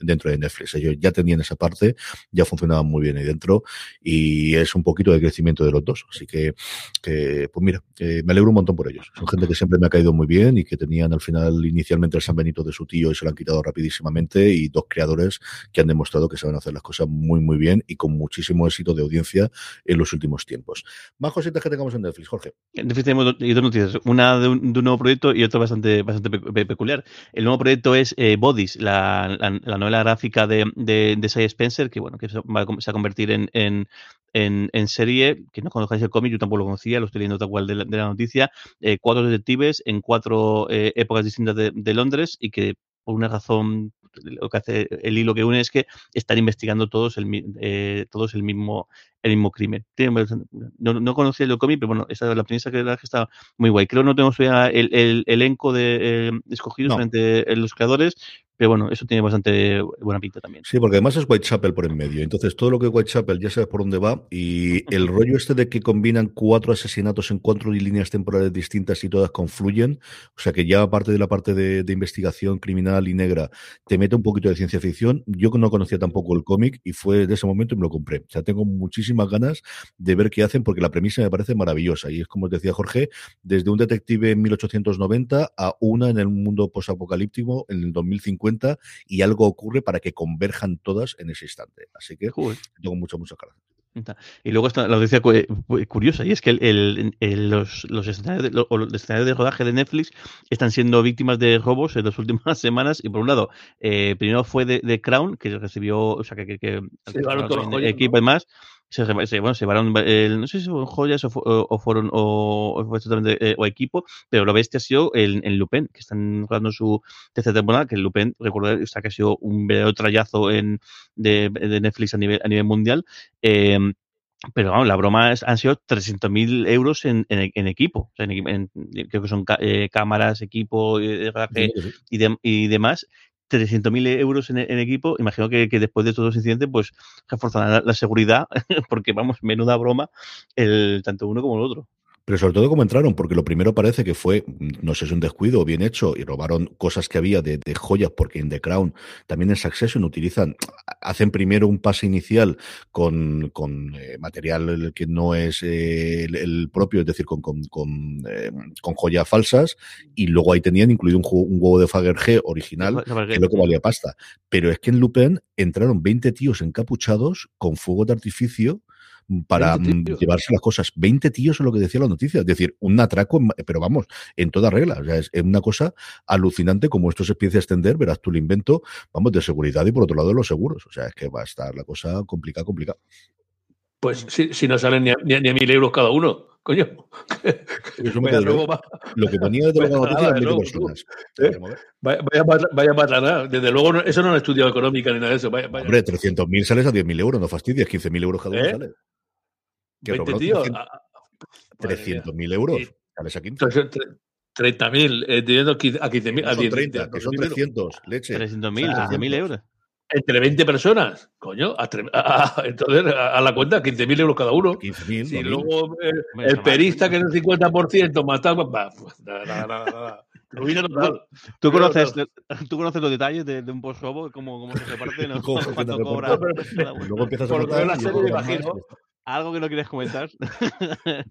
dentro de, Netflix. Ellos ya tenían esa parte, ya funcionaban muy bien ahí dentro y es un poquito de crecimiento de los dos. Así que, pues mira, eh, me alegro un montón por ellos. Son gente que siempre me ha caído muy bien y que tenían final inicialmente el San Benito de su tío y se lo han quitado rapidísimamente y dos creadores que han demostrado que saben hacer las cosas muy muy bien y con muchísimo éxito de audiencia en los últimos tiempos. Más cositas que tengamos en Netflix, Jorge. En Netflix tenemos dos noticias, una de un, nuevo proyecto y otra bastante, bastante pe- pe- peculiar. El nuevo proyecto es eh, Bodies, la, la- la novela gráfica de, de, de Cy Spencer, que bueno, que se va a, convertir en, en, en, serie, que no conozcáis el cómic, yo tampoco lo conocía, lo estoy leyendo tal cual de la, de la noticia, eh, cuatro detectives en cuatro eh, épocas distintas de, Londres y que por una razón lo que hace el hilo que une es que están investigando todos el, eh, todos el mismo el mismo crimen. No, no conocía el cómic, pero bueno, esa, la premisa que, que está muy guay. Creo que no tenemos el, el elenco de eh, escogidos No. entre los creadores, pero bueno, eso tiene bastante buena pinta también. Sí, porque además es Whitechapel por en medio. Entonces, todo lo que es Whitechapel ya sabes por dónde va. Y el rollo este de que combinan cuatro asesinatos en cuatro líneas temporales distintas y todas confluyen. O sea que ya aparte de la parte de, de investigación criminal y negra, te mete un poquito de ciencia ficción. Yo no conocía tampoco el cómic y fue de ese momento y me lo compré. O sea, tengo muchísimas ganas de ver qué hacen porque la premisa me parece maravillosa. Y es como os decía Jorge, desde un detective en 1890 a una en el mundo posapocalíptico en el 2050 y algo ocurre para que converjan todas en ese instante. Así que tengo muchas, muchas ganas. Y luego está la noticia cu- curiosa, y es que el- el- el- los, los, escenarios de, los escenarios de rodaje de Netflix están siendo víctimas de robos en las últimas semanas. Y por un lado, eh, primero fue de, de Crown, que recibió, o sea, que, que, que joyas, equipo ¿no? y demás. Se, bueno, se llevaron, el- no sé si fueron joyas o, o- o fueron o, o eh, o equipo, pero lo bestia ha sido el, el Lupin, que están rodando su tercera temporada, que el Lupin, recordar, o sea, que ha sido un verdadero trayazo en, de, de Netflix a nivel, a nivel mundial. Eh, pero vamos, la broma es- han sido 300.000 euros en, en, en equipo. O sea, en equi- en- creo que son ca- eh, cámaras, equipo eh, y, de- y demás. 300.000 euros en, equipo. Imagino que, después de todos los incidentes, pues reforzarán la seguridad, porque vamos, menuda broma, el tanto uno como el otro. Pero sobre todo cómo entraron, porque lo primero parece que fue, no sé si un descuido o bien hecho, y robaron cosas que había de, de joyas, porque en The Crown, también en Succession utilizan, hacen primero un pase inicial con, con eh, material que no es eh, el, el, propio, es decir, con, con, con, eh, con, joyas falsas, y luego ahí tenían incluido un, juego, un huevo de Fagerge original, que es lo que valía pasta. Pero es que en Lupin entraron 20 tíos encapuchados con fuego de artificio para llevarse las cosas. 20 tíos es lo que decía la noticia. Es decir, un atraco, pero vamos, en toda regla. O sea, es, es una cosa alucinante como esto se empieza a extender. Verás tú el invento, vamos, de seguridad y por otro lado de los seguros. O sea, es que va a estar la cosa complicada, complicada. Pues si, si no salen ni a, ni, a, ni a, mil euros cada uno, coño. Eso me lo, lo que ponía desde luego la noticia luego, personas. ¿Eh? Vaya, vaya, vaya patana. Desde luego, no, eso no han estudiado económica ni nada de eso. Vaya, vaya. Hombre, 300.000 sales a 10.000 euros, no fastidies, 15.000 euros cada uno ¿Eh? sale. Que 20 tíos. 300.000 euros. Sí. Sales a 15. 30.000, eh, teniendo a 15.000. No son 30, que son 300, leche. 300.000, 300.000 euros. Entre 20 personas, coño, a, a, entonces a, la cuenta 15.000 euros cada uno. 15.000. Si luego eh, el perista que es el 50% más tal, va, pues, nada, nada, nada. Ruina total. ¿Tú conoces, ¿Tú conoces los detalles de, de un post-robo? ¿Cómo, ¿Cómo se reparte? ¿no? ¿Cuánto cobra? Luego empiezas a Por la serie, imagino. ¿Algo que no quieres comentar?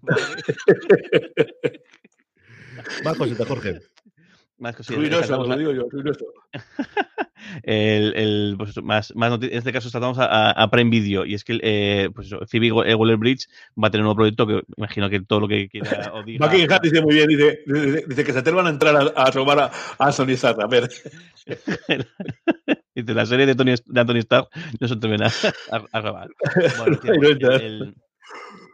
Más cositas, Jorge. Más. Ruinoso, lo digo yo, ruinoso. el, el, pues eso, más, más en este caso tratamos a, a, Prime Video y es que eh, pues eso, Phoebe Waller Bridge va a tener un nuevo proyecto que imagino que todo lo que quiera o diga. Buckingham dice muy bien, dice, dice, que se atrevan a entrar a, a robar a, a Sony Stark. A ver. dice, la serie de, Tony, de Anthony Stark no se atreven a, a, a robar. Bueno, tío, el, el,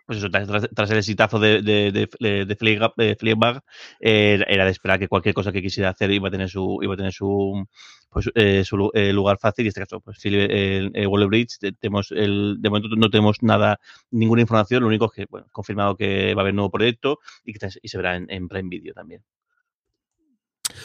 pues eso, tras, el exitazo de, de, de, de eh, era de esperar que cualquier cosa que quisiera hacer iba a tener su, iba a tener su, pues, eh, su eh, lugar fácil. Y en este caso, pues Philip Waller Bridge, tenemos el, de momento no tenemos nada, ninguna información. Lo único es que, bueno, confirmado que va a haber nuevo proyecto y que y se verá en, en Prime Video también.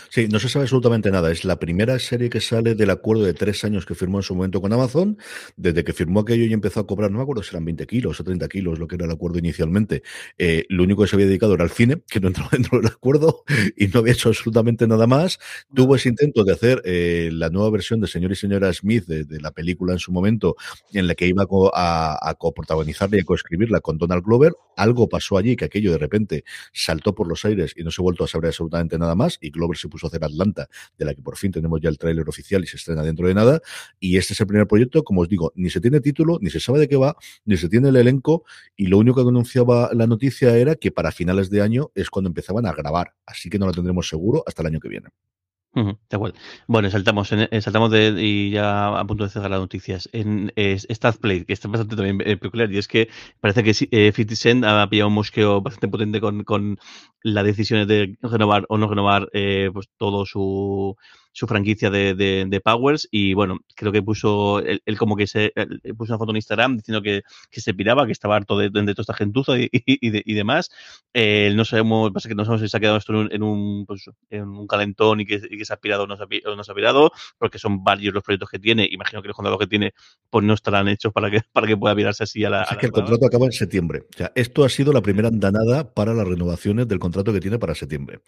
Sí, no se sabe absolutamente nada. Es la primera serie que sale del acuerdo de tres años que firmó en su momento con Amazon. Desde que firmó aquello y empezó a cobrar, no me acuerdo si eran 20 kilos o 30 kilos, lo que era el acuerdo inicialmente. Eh, lo único que se había dedicado era al cine, que no entraba dentro del acuerdo y no había hecho absolutamente nada más. Tuvo ese intento de hacer eh, la nueva versión de Señor y Señora Smith de, de, la película en su momento, en la que iba a, a coprotagonizarla y a coescribirla con Donald Glover. Algo pasó allí que aquello de repente saltó por los aires y no se ha vuelto a saber absolutamente nada más. Y Glover se puso a hacer Atlanta, de la que por fin tenemos ya el tráiler oficial y se estrena dentro de nada. Y este es el primer proyecto, como os digo, ni se tiene título, ni se sabe de qué va, ni se tiene el elenco, y lo único que anunciaba la noticia era que para finales de año es cuando empezaban a grabar. Así que no lo tendremos seguro hasta el año que viene. Uh. Bueno, saltamos, en, saltamos de, y ya a punto de cerrar las noticias. En eh, Play, que está bastante también eh, peculiar, y es que parece que eh, 50 Cent ha pillado un mosqueo bastante potente con, con las decisiones de renovar o no renovar eh, pues todo su, su franquicia de, de, de, Powers y bueno, creo que puso él, él como que se él puso una foto en Instagram diciendo que, que se piraba, que estaba harto de, de, toda esta gentuza y, y, demás. Eh, no sabemos, pasa que no sabemos si se ha quedado esto en un, en un, pues, en un calentón y que, y que, se ha pirado o no se ha, o no se ha pirado, porque son varios los proyectos que tiene. Imagino que los contratos que tiene pues no estarán hechos para que, para que pueda virarse así a la. A que el contrato acaba en septiembre. O sea, esto ha sido la primera andanada para las renovaciones del contrato que tiene para septiembre.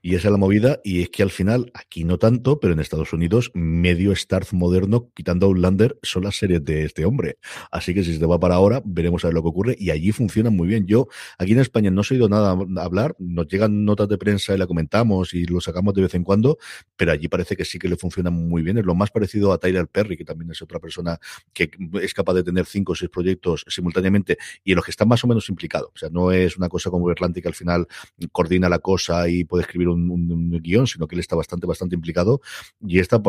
Y esa es la movida, y es que al final, aquí no tanto, pero en Estados Unidos medio Starz moderno, quitando a Outlander, son las series de este hombre. Así que si se va para ahora, veremos a ver lo que ocurre. Y allí funcionan muy bien. Yo, aquí en España no he oído nada a hablar, nos llegan notas de prensa y la comentamos y lo sacamos de vez en cuando, pero allí parece que sí que le funciona muy bien. Es lo más parecido a Tyler Perry, que también es otra persona que es capaz de tener cinco o seis proyectos simultáneamente y en los que está más o menos implicado. O sea, no es una cosa como Atlantic al final coordina la cosa y puede escribir un, un, un guion, sino que él está bastante, bastante implicado. Y esta,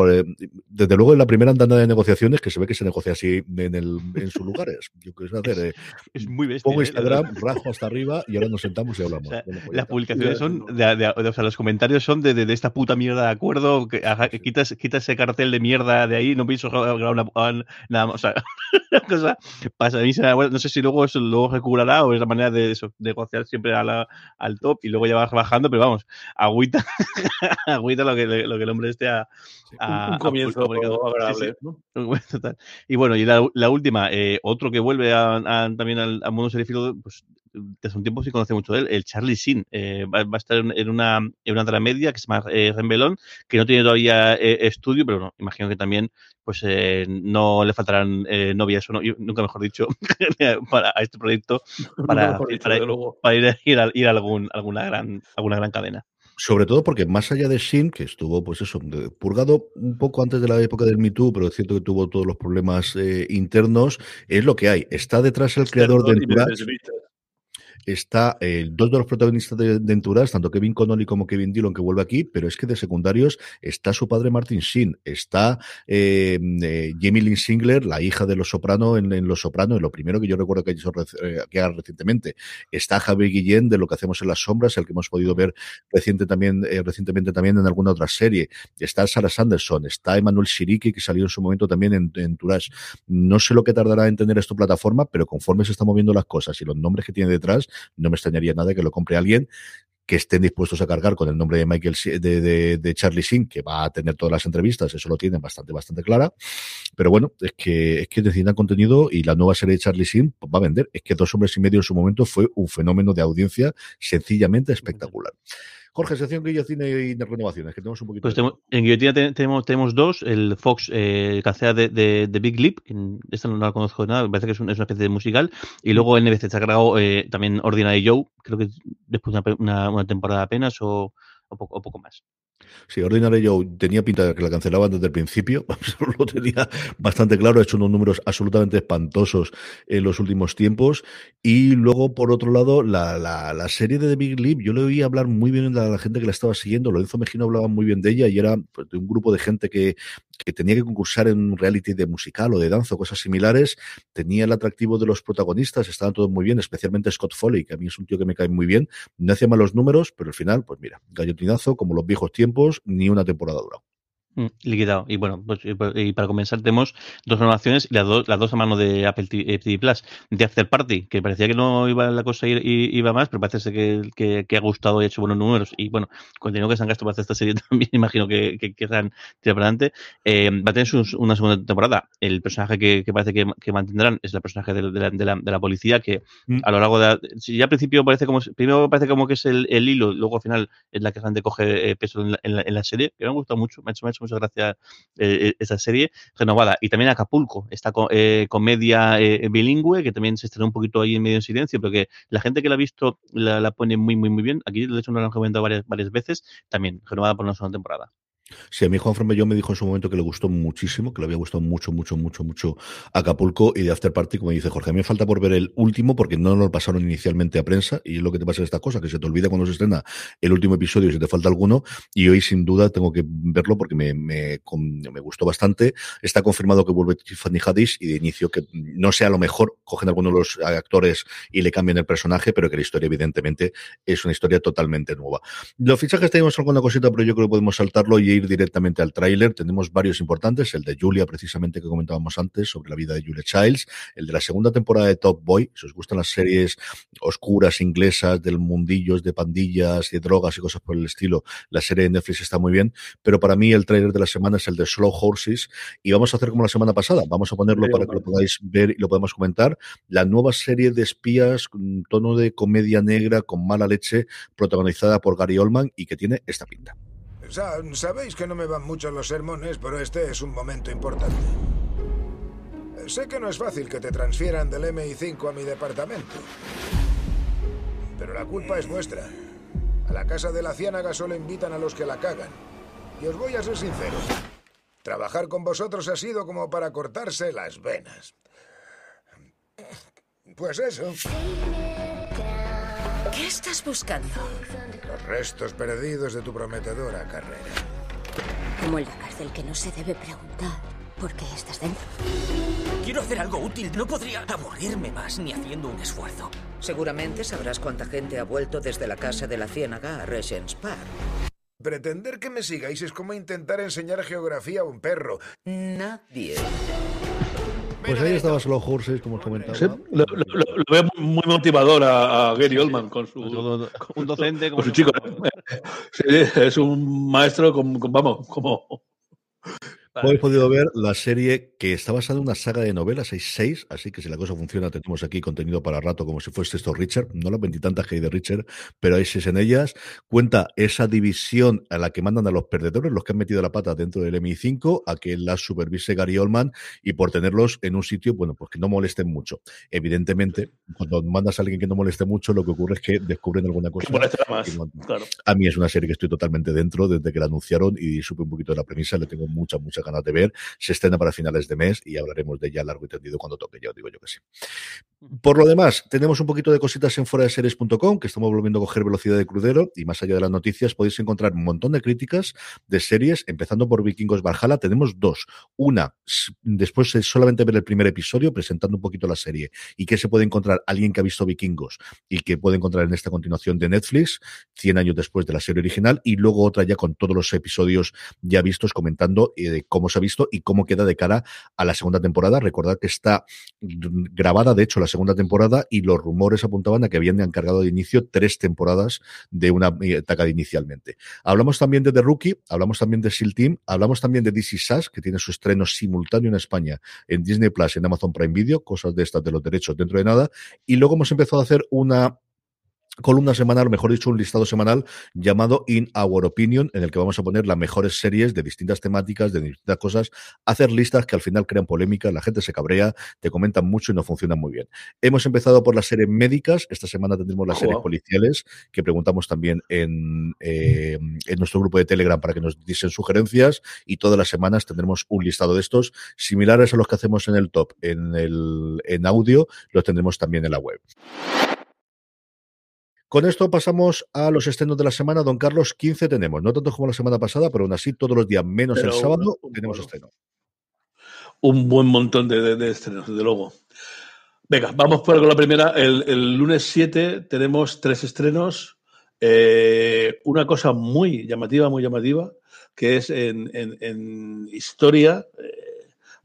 desde luego, en la primera andanda de negociaciones, que se ve que se negocia así en, el, en sus lugares. Yo quiero hacer, eh, es muy bestia. Pongo Instagram, ¿eh? rajo hasta arriba y ahora nos sentamos y hablamos. O sea, bueno, pues las publicaciones son, de, o sea, los comentarios son de, de, esta puta mierda de acuerdo, que, ajá, que quitas, quitas ese cartel de mierda de ahí, no pienso grabar una, nada más, o sea, cosa pasa a mí se me, no sé si luego eso luego recuperará o es la manera de eso, negociar siempre a la, al top y luego ya vas bajando, pero vamos, agüita, agüita lo que, lo que el hombre a, a, un comienzo a, agradable. Sí, sí. ¿no? Total. Y bueno, y la, la última, eh, otro que vuelve a, a, también al, al mundo serifilo, pues desde un tiempo sí conoce mucho de él, el Charlie Sin. Eh, va, a estar en una, en una dramedia que se llama eh, Rembelón, que no tiene todavía eh, estudio, pero no, imagino que también pues no le faltarán novias, o no, nunca mejor dicho, para, a este proyecto para, para, ir, ir, a, ir a algún, alguna, gran, alguna gran cadena. Sobre todo porque más allá de Shin, que estuvo, pues eso, purgado un poco antes de la época del Me Too, pero es cierto que tuvo todos los problemas eh, internos, es lo que hay. Está detrás el creador de Entourage está el dos de los protagonistas de, de Entourage, tanto Kevin Connolly como Kevin Dillon, que vuelve aquí, pero es que de secundarios está su padre Martin Sheen, está eh, eh, Jamie Lynn Singler, la hija de Los Soprano en, Los Soprano, en lo primero que yo recuerdo que ha hecho eh, que haga recientemente. Está Javier Guillén de Lo que hacemos en las sombras, el que hemos podido ver reciente también, eh, recientemente también en alguna otra serie. Está Sarah Sanderson, está Emmanuel Shiriki, que salió en su momento también en, en. No sé lo que tardará en tener esta plataforma, pero conforme se están moviendo las cosas y los nombres que tiene detrás, no me extrañaría nada que lo compre alguien que estén dispuestos a cargar con el nombre de Michael de, de, Charlie Sin, que va a tener todas las entrevistas, eso lo tienen bastante, bastante clara. Pero bueno, es que es que necesitan contenido y la nueva serie de Charlie Sin va a vender. Es que Dos Hombres y Medio en su momento fue un fenómeno de audiencia sencillamente espectacular. Jorge, sección guillotina y de renovaciones, que tenemos un poquito. Pues en guillotina tenemos, tenemos dos, el Fox eh, de, de, Big Lip, esta no la conozco de nada, me parece que es, una especie de musical, y luego en NBC se ha eh, también Ordinary Joe, creo que después de una, una, temporada apenas o, o, poco, o poco más. Sí, Ordinary Joe tenía pinta de que la cancelaban desde el principio, lo tenía bastante claro, ha hecho unos números absolutamente espantosos en los últimos tiempos. Y luego, por otro lado, la, la, serie de The Big Leap, yo le oí hablar muy bien a la gente que la estaba siguiendo, Lorenzo Mejino hablaba muy bien de ella y era pues, de un grupo de gente que, que tenía que concursar en un reality de musical o de danza o cosas similares, tenía el atractivo de los protagonistas, estaban todos muy bien, especialmente Scott Foley, que a mí es un tío que me cae muy bien, no hacía malos números, pero al final, pues mira, gallotinazo, como los viejos tiempos, ni una temporada duró. Mm, liquidado. Y bueno, pues, y para comenzar tenemos dos renovaciones y las, dos las dos a mano de Apple TV eh, Plus. De After Party, que parecía que no iba la cosa ir, iba más, pero parece que, que, que, ha gustado y ha hecho buenos números. Y bueno, contenido que se han gastado para hacer esta serie también, imagino que, que querrán tirar para adelante. Eh, va a tener una segunda temporada. El personaje que, parece que, mantendrán es el personaje de, la, de, la, de la, policía, que mm. a lo largo de si ya al principio parece como primero parece como que es el, el hilo, luego al final es la que realmente coge eh, peso en la, en la, serie, que me ha gustado mucho, me ha hecho, me ha hecho mucha gracia eh, eh, esa serie renovada. Y también Acapulco, esta eh, comedia eh, bilingüe que también se estrenó un poquito ahí en medio en silencio, pero que la gente que la ha visto la, la pone muy, muy, muy bien. Aquí, de hecho, nos lo han comentado varias, varias veces, también renovada por una segunda temporada. Sí, a mí Juan Fernando me dijo en su momento que le gustó muchísimo, que le había gustado mucho, mucho, mucho, mucho Acapulco y de After Party, como dice Jorge. A mí me falta por ver el último porque no lo pasaron inicialmente a prensa y es lo que te pasa en esta cosa, que se te olvida cuando se estrena el último episodio se te falta alguno y hoy sin duda tengo que verlo porque me, me, me gustó bastante. Está confirmado que vuelve Tiffany Haddish y de inicio que no sea lo mejor, cogen algunos de los actores y le cambian el personaje, pero que la historia evidentemente es una historia totalmente nueva. Los fichajes tenemos alguna cosita, pero yo creo que podemos saltarlo y ir directamente al tráiler. Tenemos varios importantes, el de Julia, precisamente que comentábamos antes, sobre la vida de Julia Childs, el de la segunda temporada de Top Boy, si os gustan las series oscuras inglesas del mundillos de pandillas y de drogas y cosas por el estilo, la serie de Netflix está muy bien, pero para mí el tráiler de la semana es el de Slow Horses y vamos a hacer como la semana pasada, vamos a ponerlo para que lo podáis ver y lo podamos comentar, la nueva serie de espías, un tono de comedia negra con mala leche, protagonizada por Gary Oldman y que tiene esta pinta. Sabéis que no me van mucho los sermones, pero este es un momento importante. Sé que no es fácil que te transfieran del MI5 a mi departamento. Pero la culpa es vuestra. A la casa de la ciénaga solo invitan a los que la cagan. Y os voy a ser sincero. Trabajar con vosotros ha sido como para cortarse las venas. Pues eso. ¿Qué estás buscando? Los restos perdidos de tu prometedora carrera. Como en la cárcel que no se debe preguntar por qué estás dentro. Quiero hacer algo útil. No podría aburrirme más ni haciendo un esfuerzo. Seguramente sabrás cuánta gente ha vuelto desde la casa de la ciénaga a Regent's Park. Pretender que me sigáis es como intentar enseñar geografía a un perro. Nadie pues ahí estaba solo Horses, como os comentaba. Sí, lo, lo, lo, veo muy motivador a, a Gary Oldman con su, un docente, con su chico. Sí, es un maestro, con, con, vamos, como Habéis podido ver la serie que está basada en una saga de novelas, hay seis, así que si la cosa funciona, tenemos aquí contenido para rato como si fuese esto Richard. No las tantas que hay de Richard, pero hay seis en ellas. Cuenta esa división a la que mandan a los perdedores, los que han metido la pata dentro del MI5, a que la supervise Gary Oldman y por tenerlos en un sitio, bueno, pues que no molesten mucho. Evidentemente, cuando mandas a alguien que no moleste mucho, lo que ocurre es que descubren alguna cosa. A mí es una serie que estoy totalmente dentro desde que la anunciaron y supe un poquito de la premisa, le tengo mucha, mucha ganas de ver. Se estrena para finales de mes y hablaremos de ella largo y tendido cuando toque, ya os digo yo que sí. Por lo demás, tenemos un poquito de cositas en fuera de series.com, que estamos volviendo a coger velocidad de crudero y más allá de las noticias podéis encontrar un montón de críticas de series, empezando por Vikingos Valhalla. Tenemos dos. Una, después de solamente ver el primer episodio, presentando un poquito la serie y que se puede encontrar alguien que ha visto Vikingos y que puede encontrar en esta continuación de Netflix, 100 años después de la serie original, y luego otra ya con todos los episodios ya vistos comentando eh, cómo se ha visto y cómo queda de cara a la segunda temporada. Recordad que está grabada, de hecho, la segunda temporada y los rumores apuntaban a que habían encargado de inicio tres temporadas de una etapa inicialmente. Hablamos también de The Rookie, hablamos también de SEAL Team, hablamos también de DC Sass, que tiene su estreno simultáneo en España en Disney Plus, en Amazon Prime Video, cosas de estas de los derechos dentro de nada. Y luego hemos empezado a hacer una columna semanal, mejor dicho, un listado semanal llamado In Our Opinion, en el que vamos a poner las mejores series de distintas temáticas, de distintas cosas, hacer listas que al final crean polémica, la gente se cabrea, te comentan mucho y no funcionan muy bien. Hemos empezado por las series médicas, esta semana tendremos las series policiales, que preguntamos también en, eh, en nuestro grupo de Telegram para que nos dicen sugerencias, y todas las semanas tendremos un listado de estos, similares a los que hacemos en el top, en, el, en audio, los tendremos también en la web. Con esto pasamos a los estrenos de la semana. Don Carlos, 15 tenemos. No tanto como la semana pasada, pero aún así todos los días, menos el sábado, tenemos estreno. Un buen montón de, estrenos, desde luego. Venga, vamos por con la primera. El, lunes 7 tenemos tres estrenos. Eh, una cosa muy llamativa, muy llamativa, que es en, historia. Eh,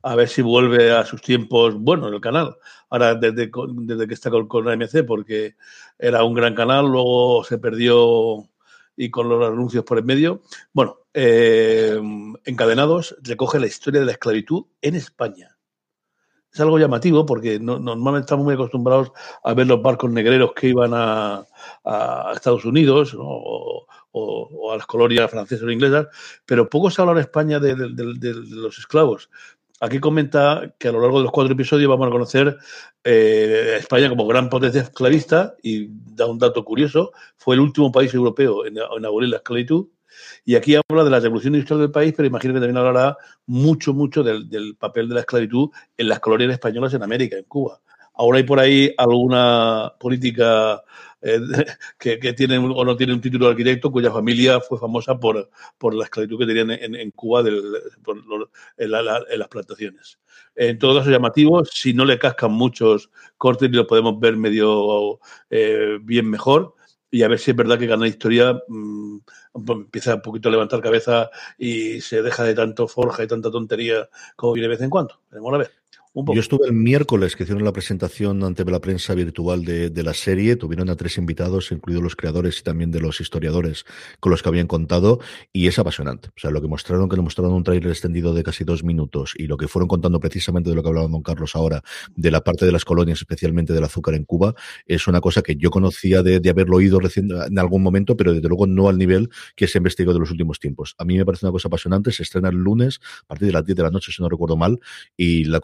a ver si vuelve a sus tiempos, bueno, en el canal. Ahora, desde, desde que está con, con AMC, porque era un gran canal, luego se perdió y con los anuncios por en medio. Bueno, eh, Encadenados recoge la historia de la esclavitud en España. Es algo llamativo porque normalmente estamos muy acostumbrados a ver los barcos negreros que iban a, Estados Unidos o, a las colonias francesas o inglesas, pero poco se habla en España de los esclavos. Aquí comenta que a lo largo de los cuatro episodios vamos a conocer eh, España como gran potencia esclavista y da un dato curioso, fue el último país europeo en, abolir la esclavitud. Y aquí habla de la revolución industrial del país, pero imagino que también hablará mucho, mucho del papel de la esclavitud en las colonias españolas en América, en Cuba. Ahora hay por ahí alguna política eh, que, tienen o no tienen un título de arquitecto cuya familia fue famosa por, por la esclavitud que tenían en, Cuba en, las plantaciones. En todo caso, llamativo, si no le cascan muchos cortes y lo podemos ver medio eh, bien mejor. Y a ver si es verdad que Gana Historia mm, empieza un poquito a levantar cabeza y se deja de tanto forja y tanta tontería como viene de vez en cuando. Veremos a ver. Yo estuve el miércoles que hicieron la presentación ante la prensa virtual de, la serie. Tuvieron a tres invitados, incluidos los creadores y también de los historiadores con los que habían contado. Y es apasionante. O sea, lo que mostraron, que nos mostraron un tráiler extendido de casi dos minutos y lo que fueron contando precisamente de lo que hablaba don Carlos ahora, de la parte de las colonias, especialmente del azúcar en Cuba, es una cosa que yo conocía de, haberlo oído recién, en algún momento, pero desde luego no al nivel que se investigó de los últimos tiempos. A mí me parece una cosa apasionante. Se estrena el lunes a partir de las 10 de la noche, si no recuerdo mal, y la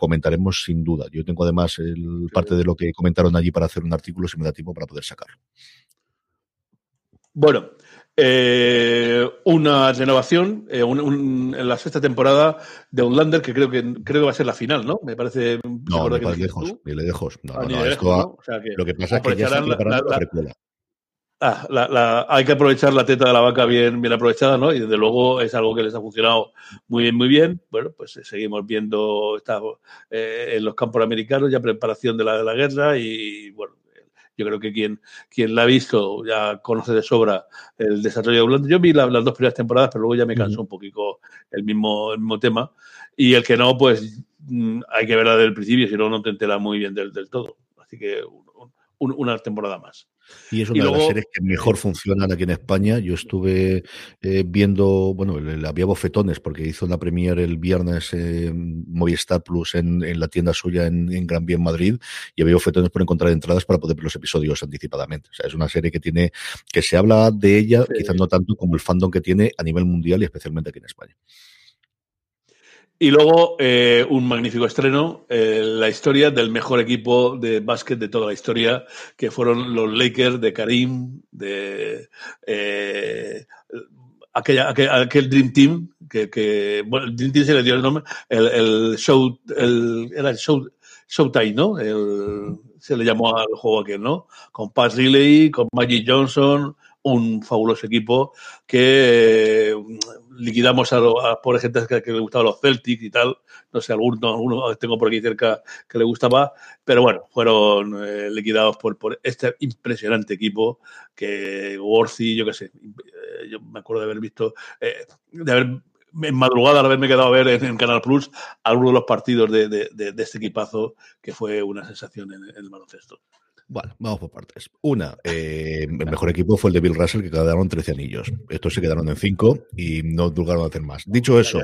sin duda. Yo tengo además el, parte de lo que comentaron allí para hacer un artículo, si me da tiempo para poder sacarlo. Bueno, eh, una renovación eh, en la sexta temporada de Outlander, que creo que creo que va a ser la final, ¿no? Me parece. No, me parece lejos, ni lejos. No, ah, no, esto lo que pasa es que ya está preparando la, la, Ah, la, hay que aprovechar la teta de la vaca bien, bien aprovechada, ¿no? Y desde luego es algo que les ha funcionado muy bien, muy bien. Bueno, pues eh, seguimos viendo está, eh, en los campos americanos ya preparación de la, de la guerra y bueno, yo creo que quien, quien la ha visto ya conoce de sobra el desarrollo de Blonde. Yo vi las dos primeras temporadas, pero luego ya me cansó un poquito el mismo, el mismo tema. Y el que no, pues mm, hay que verla desde el principio, si no, no te enteras muy bien del, del todo. Así que una temporada más. Y es una de las series que mejor funcionan aquí en España. Yo estuve eh, viendo, bueno, había bofetones porque hizo la premier el viernes en Movistar Plus en, la tienda suya en, Gran Vía en Madrid y había bofetones por encontrar entradas para poder ver los episodios anticipadamente. O sea, es una serie que tiene, que se habla de ella, quizás no tanto como el fandom que tiene a nivel mundial y especialmente aquí en España. Y luego eh, un magnífico estreno, eh, la historia del mejor equipo de básquet de toda la historia, que fueron los Lakers de Karim, de eh, aquella, aquel, Dream Team, que, bueno, el Dream Team se le dio el nombre, el, show, el, era el show, Showtime, ¿no? El, se le llamó al juego aquel, ¿no? Con Pat Riley, con Magic Johnson, un fabuloso equipo que liquidamos a, a pobres gente que, le gustaban los Celtics y tal. No sé, alguno, tengo por aquí cerca que le gustaba, pero bueno, fueron eh, liquidados por, por este impresionante equipo que Worthy, yo qué sé, eh, yo me acuerdo de haber visto, eh, de haber en madrugada de haberme quedado a ver en, Canal Plus algunos de los partidos de, de, este equipazo que fue una sensación en el baloncesto. Bueno, vamos por partes. Una, eh, el mejor equipo fue el de Bill Russell, que quedaron 13 anillos. Estos se quedaron en 5 y no duraron a hacer más. Dicho eso,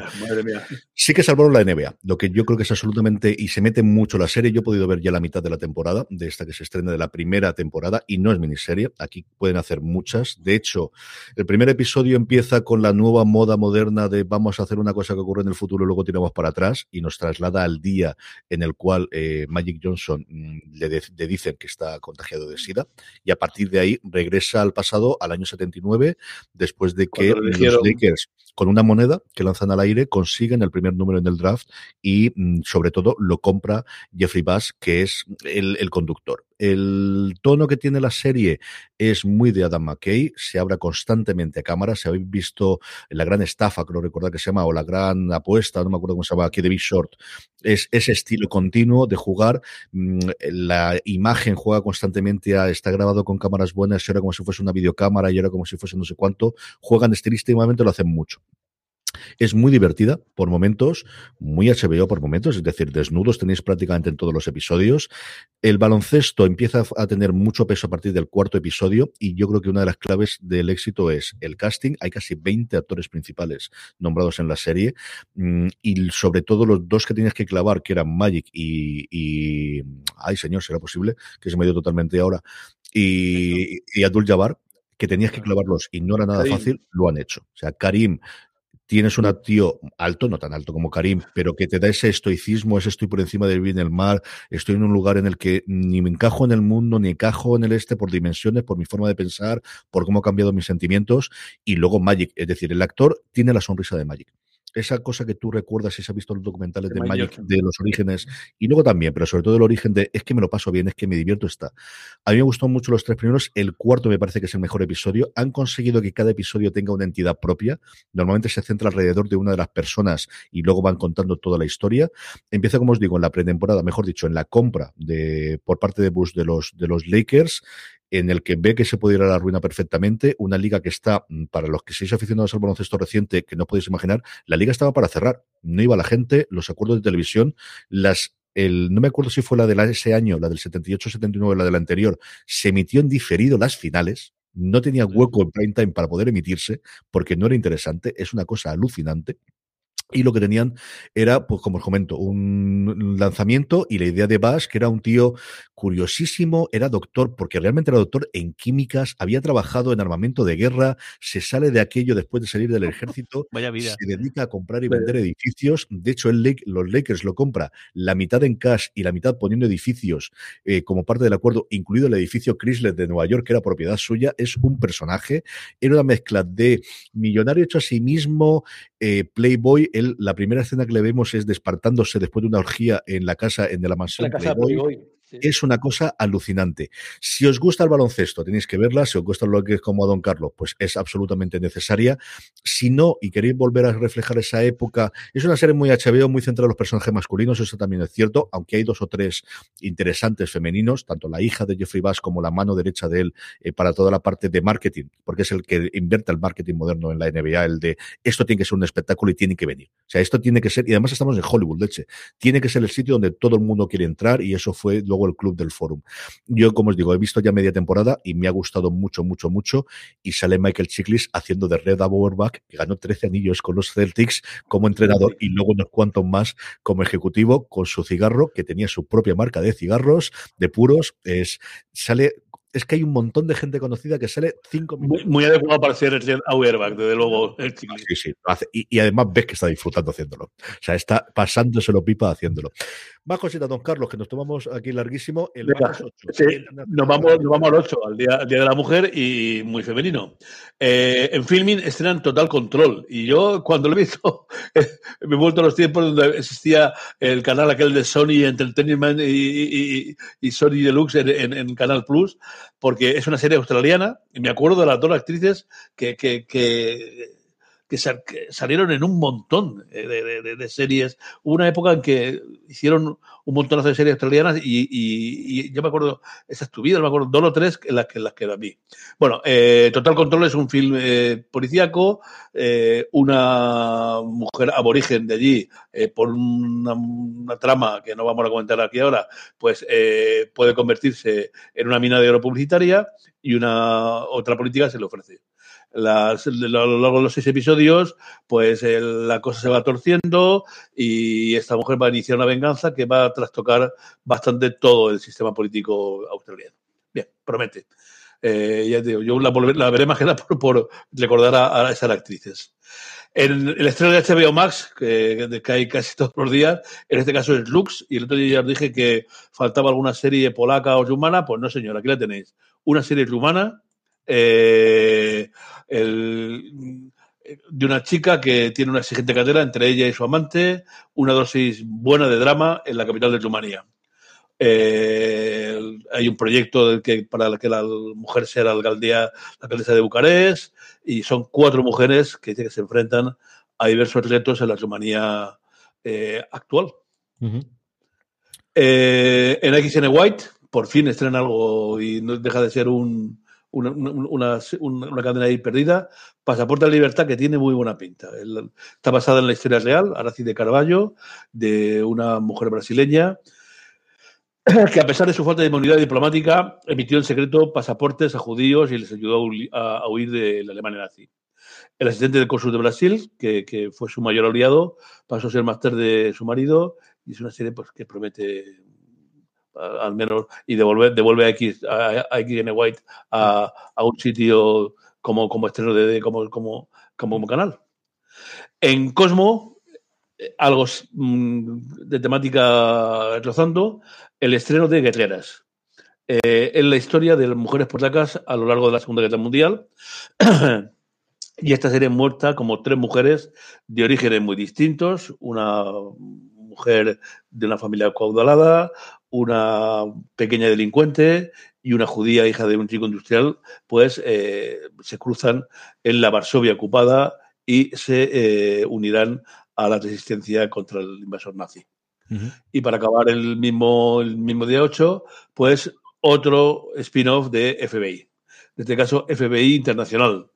sí que salvaron la NBA, lo que yo creo que es absolutamente, y se mete mucho la serie. Yo he podido ver ya la mitad de la temporada, de esta que se estrena de la primera temporada, y no es miniserie. Aquí pueden hacer muchas. De hecho, el primer episodio empieza con la nueva moda moderna de vamos a hacer una cosa que ocurre en el futuro y luego tiramos para atrás, y nos traslada al día en el cual eh, Magic Johnson mm, le, le dicen que está contagiado de SIDA y a partir de ahí regresa al pasado, al año 79, después de que los Lakers con una moneda que lanzan al aire consiguen el primer número en el draft y mm, sobre todo lo compra Jeffrey Bass, que es el, conductor. El tono que tiene la serie es muy de Adam McKay, se abra constantemente a cámara, se habéis visto la gran estafa, creo recordar que se llama, o la gran apuesta, no me acuerdo cómo se llama, aquí de Big Short, es ese estilo continuo de jugar, mm, la imagen juega constantemente está grabado con cámaras buenas, y ahora como si fuese una videocámara y ahora como si fuese no sé cuánto, juegan estilísticamente, lo hacen mucho. Es muy divertida por momentos, muy HBO por momentos, es decir, desnudos tenéis prácticamente en todos los episodios. El baloncesto empieza a tener mucho peso a partir del cuarto episodio y yo creo que una de las claves del éxito es el casting. Hay casi 20 actores principales nombrados en la serie mm, y sobre todo los dos que tenías que clavar, que eran Magic y, ay señor, será posible, que se me dio totalmente ahora, y, y Abdul Jabbar, que tenías que clavarlos y no era nada fácil, lo han hecho. O sea, Karim tienes un tío alto, no tan alto como Karim, pero que te da ese estoicismo, ese estoy por encima del bien y el mar, estoy en un lugar en el que ni me encajo en el mundo, ni encajo en el este por dimensiones, por mi forma de pensar, por cómo han cambiado mis sentimientos, y luego Magic, es decir, el actor tiene la sonrisa de Magic esa cosa que tú recuerdas si has visto los documentales de, Magic, de los orígenes, y luego también, pero sobre todo el origen de es que me lo paso bien, es que me divierto está. A mí me gustó mucho los tres primeros, el cuarto me parece que es el mejor episodio. Han conseguido que cada episodio tenga una entidad propia. Normalmente se centra alrededor de una de las personas y luego van contando toda la historia. Empieza, como os digo, en la pretemporada, mejor dicho, en la compra de por parte de Bush de los de los Lakers en el que ve que se puede ir a la ruina perfectamente, una liga que está, mm, para los que seáis aficionados al baloncesto reciente, que no podéis imaginar, la liga estaba para cerrar, no iba la gente, los acuerdos de televisión, las el, no me acuerdo si fue la de ese año, la del 78-79, la del anterior, se emitió en diferido las finales, no tenía hueco en prime time para poder emitirse, porque no era interesante, es una cosa alucinante. Y lo que tenían era, pues como os comento, un lanzamiento y la idea de Bass, que era un tío curiosísimo, era doctor, porque realmente era doctor en químicas, había trabajado en armamento de guerra, se sale de aquello después de salir del ejército, Vaya vida. se dedica a comprar y vender edificios. De hecho, el, los Lakers lo compra la mitad en cash y la mitad poniendo edificios eh, como parte del acuerdo, incluido el edificio Chrysler de Nueva York, que era propiedad suya. Es un personaje, era una mezcla de millonario hecho a sí mismo, eh, Playboy. Él, la primera escena que le vemos es despertándose después de una orgía en la casa, en de la mansión Playboy. Es una cosa alucinante. Si os gusta el baloncesto, tenéis que verla. Si os gusta lo que es como a Don Carlos, pues es absolutamente necesaria. Si no, y queréis volver a reflejar esa época, es una serie muy HBO, muy centrada en los personajes masculinos, eso también es cierto, aunque hay dos o tres interesantes femeninos, tanto la hija de Jeffrey Bass como la mano derecha de él, eh, para toda la parte de marketing, porque es el que invierte el marketing moderno en la NBA, el de esto tiene que ser un espectáculo y tiene que venir. O sea, esto tiene que ser, y además estamos en Hollywood, leche, tiene que ser el sitio donde todo el mundo quiere entrar, y eso fue luego el club del Forum. Yo, como os digo, he visto ya media temporada y me ha gustado mucho, mucho, mucho. Y sale Michael Chiklis haciendo de Red Auerbach, que ganó 13 anillos con los Celtics como entrenador y luego unos cuantos más como ejecutivo con su cigarro, que tenía su propia marca de cigarros, de puros. Es, sale es que hay un montón de gente conocida que sale cinco minutos. Muy, muy adecuado para ser el Auerbach, desde luego. El sí, sí, y, y, además ves que está disfrutando haciéndolo. O sea, está pasándoselo pipa haciéndolo. Más cositas, don Carlos, que nos tomamos aquí larguísimo. El Venga, 8. Sí, nos, vamos, nos vamos al 8, al día, al día, de la Mujer y muy femenino. Eh, en filming estrenan Total Control. Y yo, cuando lo he visto, me he vuelto a los tiempos donde existía el canal aquel de Sony Entertainment y, y, y Sony Deluxe en, en, en, Canal Plus, porque es una serie australiana. Y me acuerdo de las dos actrices que, que, que que, salieron en un montón de, series. Hubo una época en que hicieron un montón de series australianas y, y, yo me acuerdo, esa es tu vida, me acuerdo dos o tres en las que, en las que mí. Bueno, eh, Total Control es un film eh, policíaco, eh, una mujer aborigen de allí, eh, por una, una, trama que no vamos a comentar aquí ahora, pues eh, puede convertirse en una mina de oro publicitaria y una otra política se le ofrece las, largo de los seis episodios, pues la cosa se va torciendo y esta mujer va a iniciar una venganza que va a trastocar bastante todo el sistema político australiano. Bien, promete. Eh, yo la, la, veré más que nada por, recordar a, esas actrices. En el estreno de HBO Max, que, que, hay casi todos los días, en este caso es Lux, y el otro día ya os dije que faltaba alguna serie polaca o rumana, pues no señor, aquí la tenéis. Una serie rumana, eh, el, de una chica que tiene una exigente carrera entre ella y su amante, una dosis buena de drama en la capital de Rumanía. Eh, hay un proyecto que, para que la mujer sea la alcaldía, la alcaldesa de Bucarest, y son cuatro mujeres que, que se enfrentan a diversos retos en la Rumanía eh, actual. Uh -huh. eh, en XN White, por fin estrena algo y no deja de ser un, una, una, cadena ahí perdida. Pasaporte a la libertad que tiene muy buena pinta. Está basada en la historia real, Arací de Carballo, de una mujer brasileña que a pesar de su falta de inmunidad diplomática emitió en secreto pasaportes a judíos y les ayudó a, huir de la Alemania nazi. El asistente del cónsul de Brasil, que, que, fue su mayor aliado, pasó a ser más tarde su marido y es una serie pues, que promete al menos, y devolver, devuelve a X, a, a White a, a, un sitio como, como estreno de, como, como, como canal. En Cosmo, algo de temática rozando, el estreno de Guerreras. Eh, es la historia de las mujeres polacas a lo largo de la Segunda Guerra Mundial. y esta serie muerta como tres mujeres de orígenes muy distintos. Una mujer de una familia caudalada, una pequeña delincuente y una judía hija de un chico industrial, pues eh, se cruzan en la Varsovia ocupada y se eh, unirán a la resistencia contra el invasor nazi. Uh -huh. Y para acabar el mismo, el mismo día 8, pues otro spin-off de FBI. En este caso, FBI Internacional.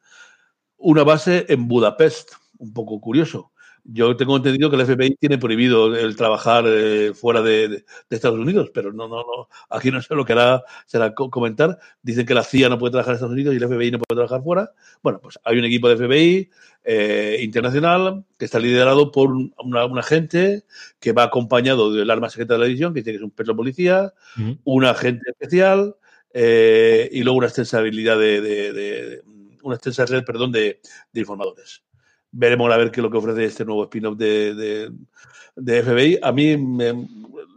Una base en Budapest, un poco curioso. Yo tengo entendido que el FBI tiene prohibido el trabajar eh, fuera de, Estados Unidos, pero no, no, no. Aquí no sé lo que hará, será comentar. Dicen que la CIA no puede trabajar en Estados Unidos y el FBI no puede trabajar fuera. Bueno, pues hay un equipo de FBI eh, internacional que está liderado por una, un agente que va acompañado del arma secreta de la división, que dice que es un perro policía, uh -huh. un agente especial eh, y luego una extensa habilidad de, de, de, una extensa red, perdón, de, de informadores veremos a ver qué es lo que ofrece este nuevo spin-off de, de, de, FBI. A mí me,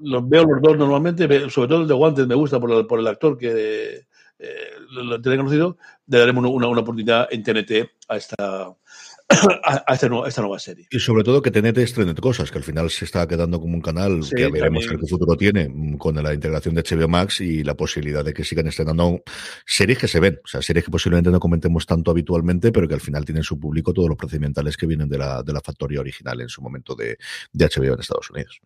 los veo los dos normalmente, sobre todo el de Guantes me gusta por el, por el actor que eh, lo tiene conocido. Le daremos una, una, oportunidad en TNT a esta, a, esta, nueva, a, esta, nueva, serie. Y sobre todo que TNT estrene cosas, que al final se está quedando como un canal sí, que veremos también. qué futuro tiene mm, con la integración de HBO Max y la posibilidad de que sigan estrenando series que se ven, o sea, series que posiblemente no comentemos tanto habitualmente, pero que al final tienen su público todos los procedimentales que vienen de la, de la factoría original en su momento de, de HBO en Estados Unidos.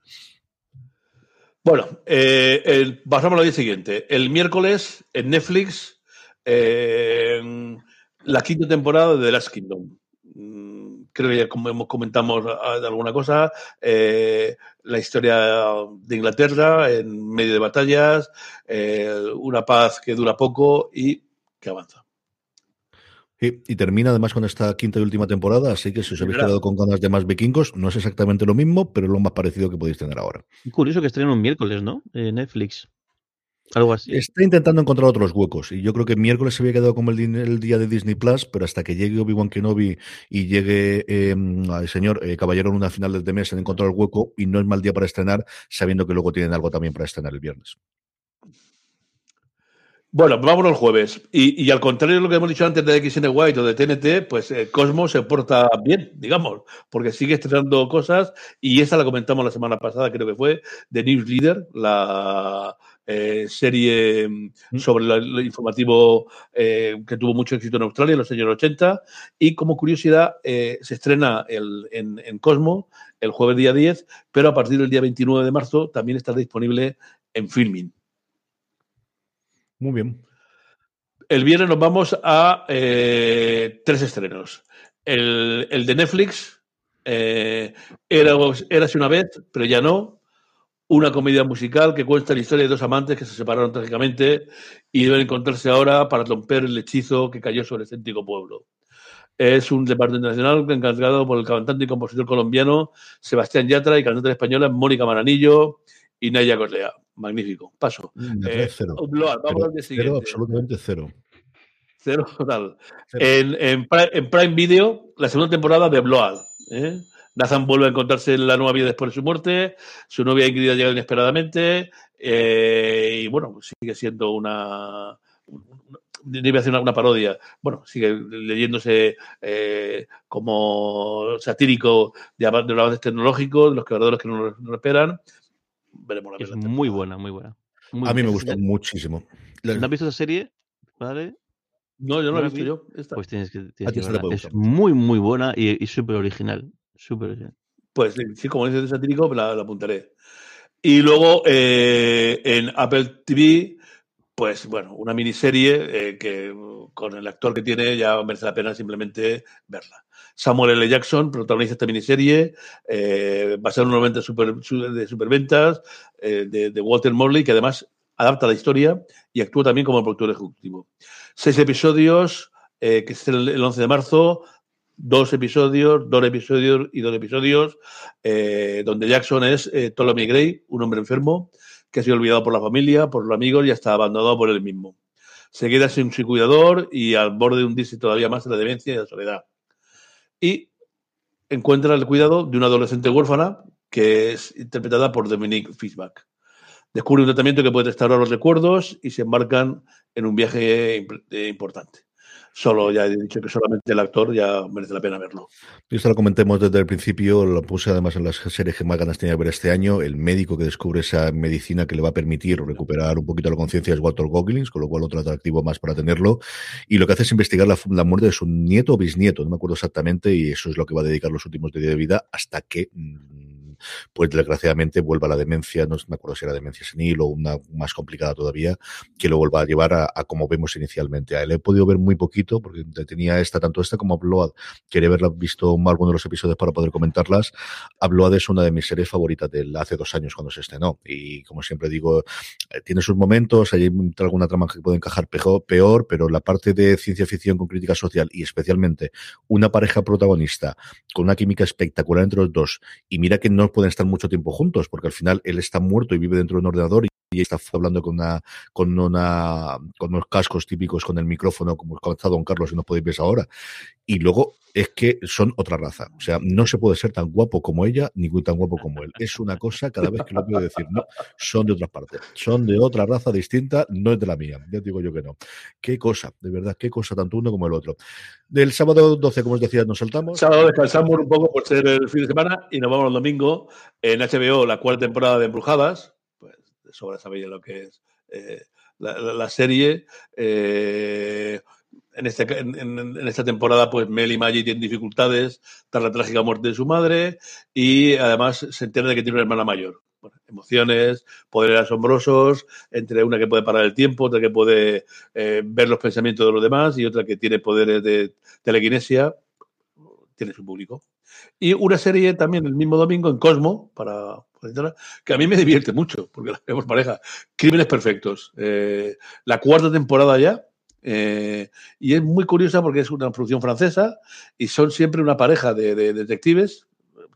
Bueno, eh, el, pasamos al día siguiente. El miércoles en Netflix, eh, la quinta temporada de The Last Kingdom creo que ya como comentamos ah, de alguna cosa, eh, la historia de Inglaterra en medio de batallas, eh, una paz que dura poco y que avanza. Y, termina además con esta quinta y última temporada, así que si os habéis quedado con ganas de más vikingos, no es exactamente lo mismo, pero es lo más parecido que podéis tener ahora. Curioso que estrenen un miércoles, ¿no? En Netflix. Algo así. Está intentando encontrar otros huecos. Y yo creo que miércoles se había quedado como el, día de Disney Plus, pero hasta que llegue Obi-Wan Kenobi y llegue el em, señor eh, Caballero en una final de mes, en encontrar el hueco y no es mal día para estrenar, sabiendo que luego tienen algo también para estrenar el viernes. Bueno, vámonos el jueves. Y, al contrario de lo que hemos dicho antes de XN White o de TNT, pues eh, Cosmo se porta bien, digamos, porque sigue estrenando cosas y esa la comentamos la semana pasada, creo que fue, de News Leader, la eh, serie mm, sobre el informativo eh, que tuvo mucho éxito en Australia en los años 80. Y como curiosidad, se estrena el, en, en Cosmo el jueves día 10, pero a partir del día 29 de marzo también está disponible en Filming. Muy bien. El viernes nos vamos a eh, tres estrenos. El, de Netflix, eh, era, Érase una vez, pero ya no. Una comedia musical que cuenta la historia de dos amantes que se separaron trágicamente y deben encontrarse ahora para romper el hechizo que cayó sobre el céntrico pueblo. Es un departamento nacional encargado por el cantante y compositor colombiano Sebastián Yatra y cantante española Mónica Maranillo y Naya Coslea magnífico. Paso. Mm, eh, cero. vamos al siguiente. absolutamente cero. Cero total. En, en, Prime Video, la segunda temporada de Blood. ¿eh? Nathan vuelve a encontrarse en la nueva vida después de su muerte. Su novia Ingrid llega inesperadamente. Eh, y bueno, sigue siendo una. Debe hacer una, parodia. Bueno, sigue leyéndose eh, como satírico de, de los avances tecnológicos, de los creadores que no lo esperan veremos la Es muy buena, muy buena. a mí me gusta muchísimo. ¿No has visto esa serie? ¿Vale? No, yo no, la he visto yo. Pues tienes que, Es muy, muy buena y, súper original. Súper Pues sí, como dices de satírico, la, la apuntaré. Y luego eh, en Apple TV, pues bueno, una miniserie eh, que con el actor que tiene ya merece la pena simplemente verla. Samuel L. Jackson protagoniza esta miniserie, eh, va a ser un momento de superventas eh, de, Walter Morley, que además adapta la historia y actúa también como productor ejecutivo. Seis episodios, que es el, 11 de marzo, dos episodios, dos episodios y dos episodios, donde Jackson es Ptolemy Gray, un hombre enfermo que ha sido olvidado por la familia, por los amigos y hasta abandonado por él mismo. Se queda sin su cuidador y al borde de hundirse todavía más en la demencia y la soledad y encuentra el cuidado de una adolescente huérfana que es interpretada por Dominique Fishback. Descubre un tratamiento que puede restaurar los recuerdos y se embarcan en un viaje importante solo ya he dicho que solamente el actor ya merece la pena verlo. Esto lo comentemos desde el principio, lo puse además en las series que más ganas tenía de ver este año. El médico que descubre esa medicina que le va a permitir recuperar un poquito la conciencia es Walter Goggins, con lo cual otro atractivo más para tenerlo. Y lo que hace es investigar la, la muerte de su nieto o bisnieto, no me acuerdo exactamente, y eso es lo que va a dedicar los últimos días de vida hasta que mm, pues desgraciadamente vuelva la demencia, no me acuerdo si era demencia senil o una más complicada todavía, que lo vuelva a llevar a, como vemos inicialmente. A él he podido ver muy poquito, porque tenía esta, tanto esta como Upload, quería haberla visto alguno de los episodios para poder comentarlas. Upload es una de mis series favoritas de hace dos años cuando se estrenó. Y como siempre digo, eh, tiene sus momentos, hay alguna trama que puede encajar peor, pero la parte de ciencia ficción con crítica social y especialmente una pareja protagonista con una química espectacular entre los dos, y mira que no pueden estar mucho tiempo juntos, porque al final él está muerto y vive dentro de un ordenador está hablando con una, con una, con unos cascos típicos con el micrófono, como está Don Carlos, y no podéis ver ahora. Y luego es que son otra raza. O sea, no se puede ser tan guapo como ella, ni tan guapo como él. Es una cosa, cada vez que lo puedo decir, no, son de otras partes. Son de otra raza distinta, no es de la mía. Ya digo yo que no. Qué cosa, de verdad, qué cosa, tanto uno como el otro. Del sábado 12, como os decía, nos saltamos. Sábado descansamos un poco por ser el fin de semana y nos vamos el domingo en HBO, la cuarta temporada de Embrujadas sobra sabéis lo que es eh, la, serie. Eh, en, este, en, esta temporada, pues Mel y Maggie tienen dificultades tras la trágica muerte de su madre y además se entera de que tiene una hermana mayor. emociones, poderes asombrosos, entre una que puede parar el tiempo, otra que puede eh, ver los pensamientos de los demás y otra que tiene poderes de telequinesia tiene su público. Y una serie también el mismo domingo en Cosmo, para, que a mí me divierte mucho, porque la vemos pareja. Crímenes Perfectos. Eh, la cuarta temporada ya. Eh, y es muy curiosa porque es una producción francesa y son siempre una pareja de, detectives,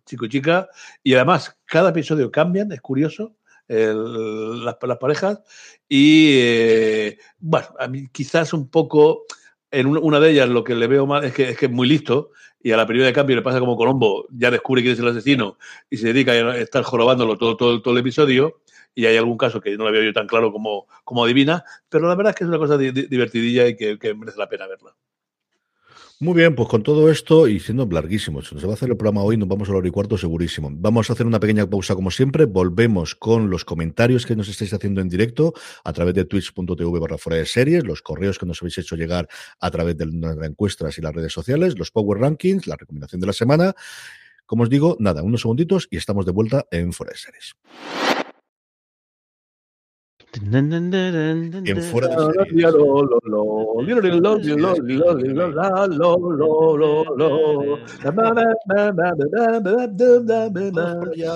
chico y chica, y además cada episodio cambian, es curioso. las, parejas y eh, bueno, a mí quizás un poco en una de ellas lo que le veo mal es que es, que es muy listo y a la primera de cambio le pasa como Colombo, ya descubre quién es el asesino y se dedica a estar jorobándolo todo, todo, todo el episodio. Y hay algún caso que no lo veo yo tan claro como, como adivina, pero la verdad es que es una cosa divertidilla y que merece la pena verla. Muy bien, pues con todo esto y siendo larguísimo, se nos va a hacer el programa hoy, nos vamos a la y cuarto segurísimo. Vamos a hacer una pequeña pausa como siempre, volvemos con los comentarios que nos estáis haciendo en directo a través de twitch.tv barra fuera de series, los correos que nos habéis hecho llegar a través de las encuestas y las redes sociales, los Power Rankings, la recomendación de la semana. Como os digo, nada, unos segunditos y estamos de vuelta en Fuera de Series. En fuera de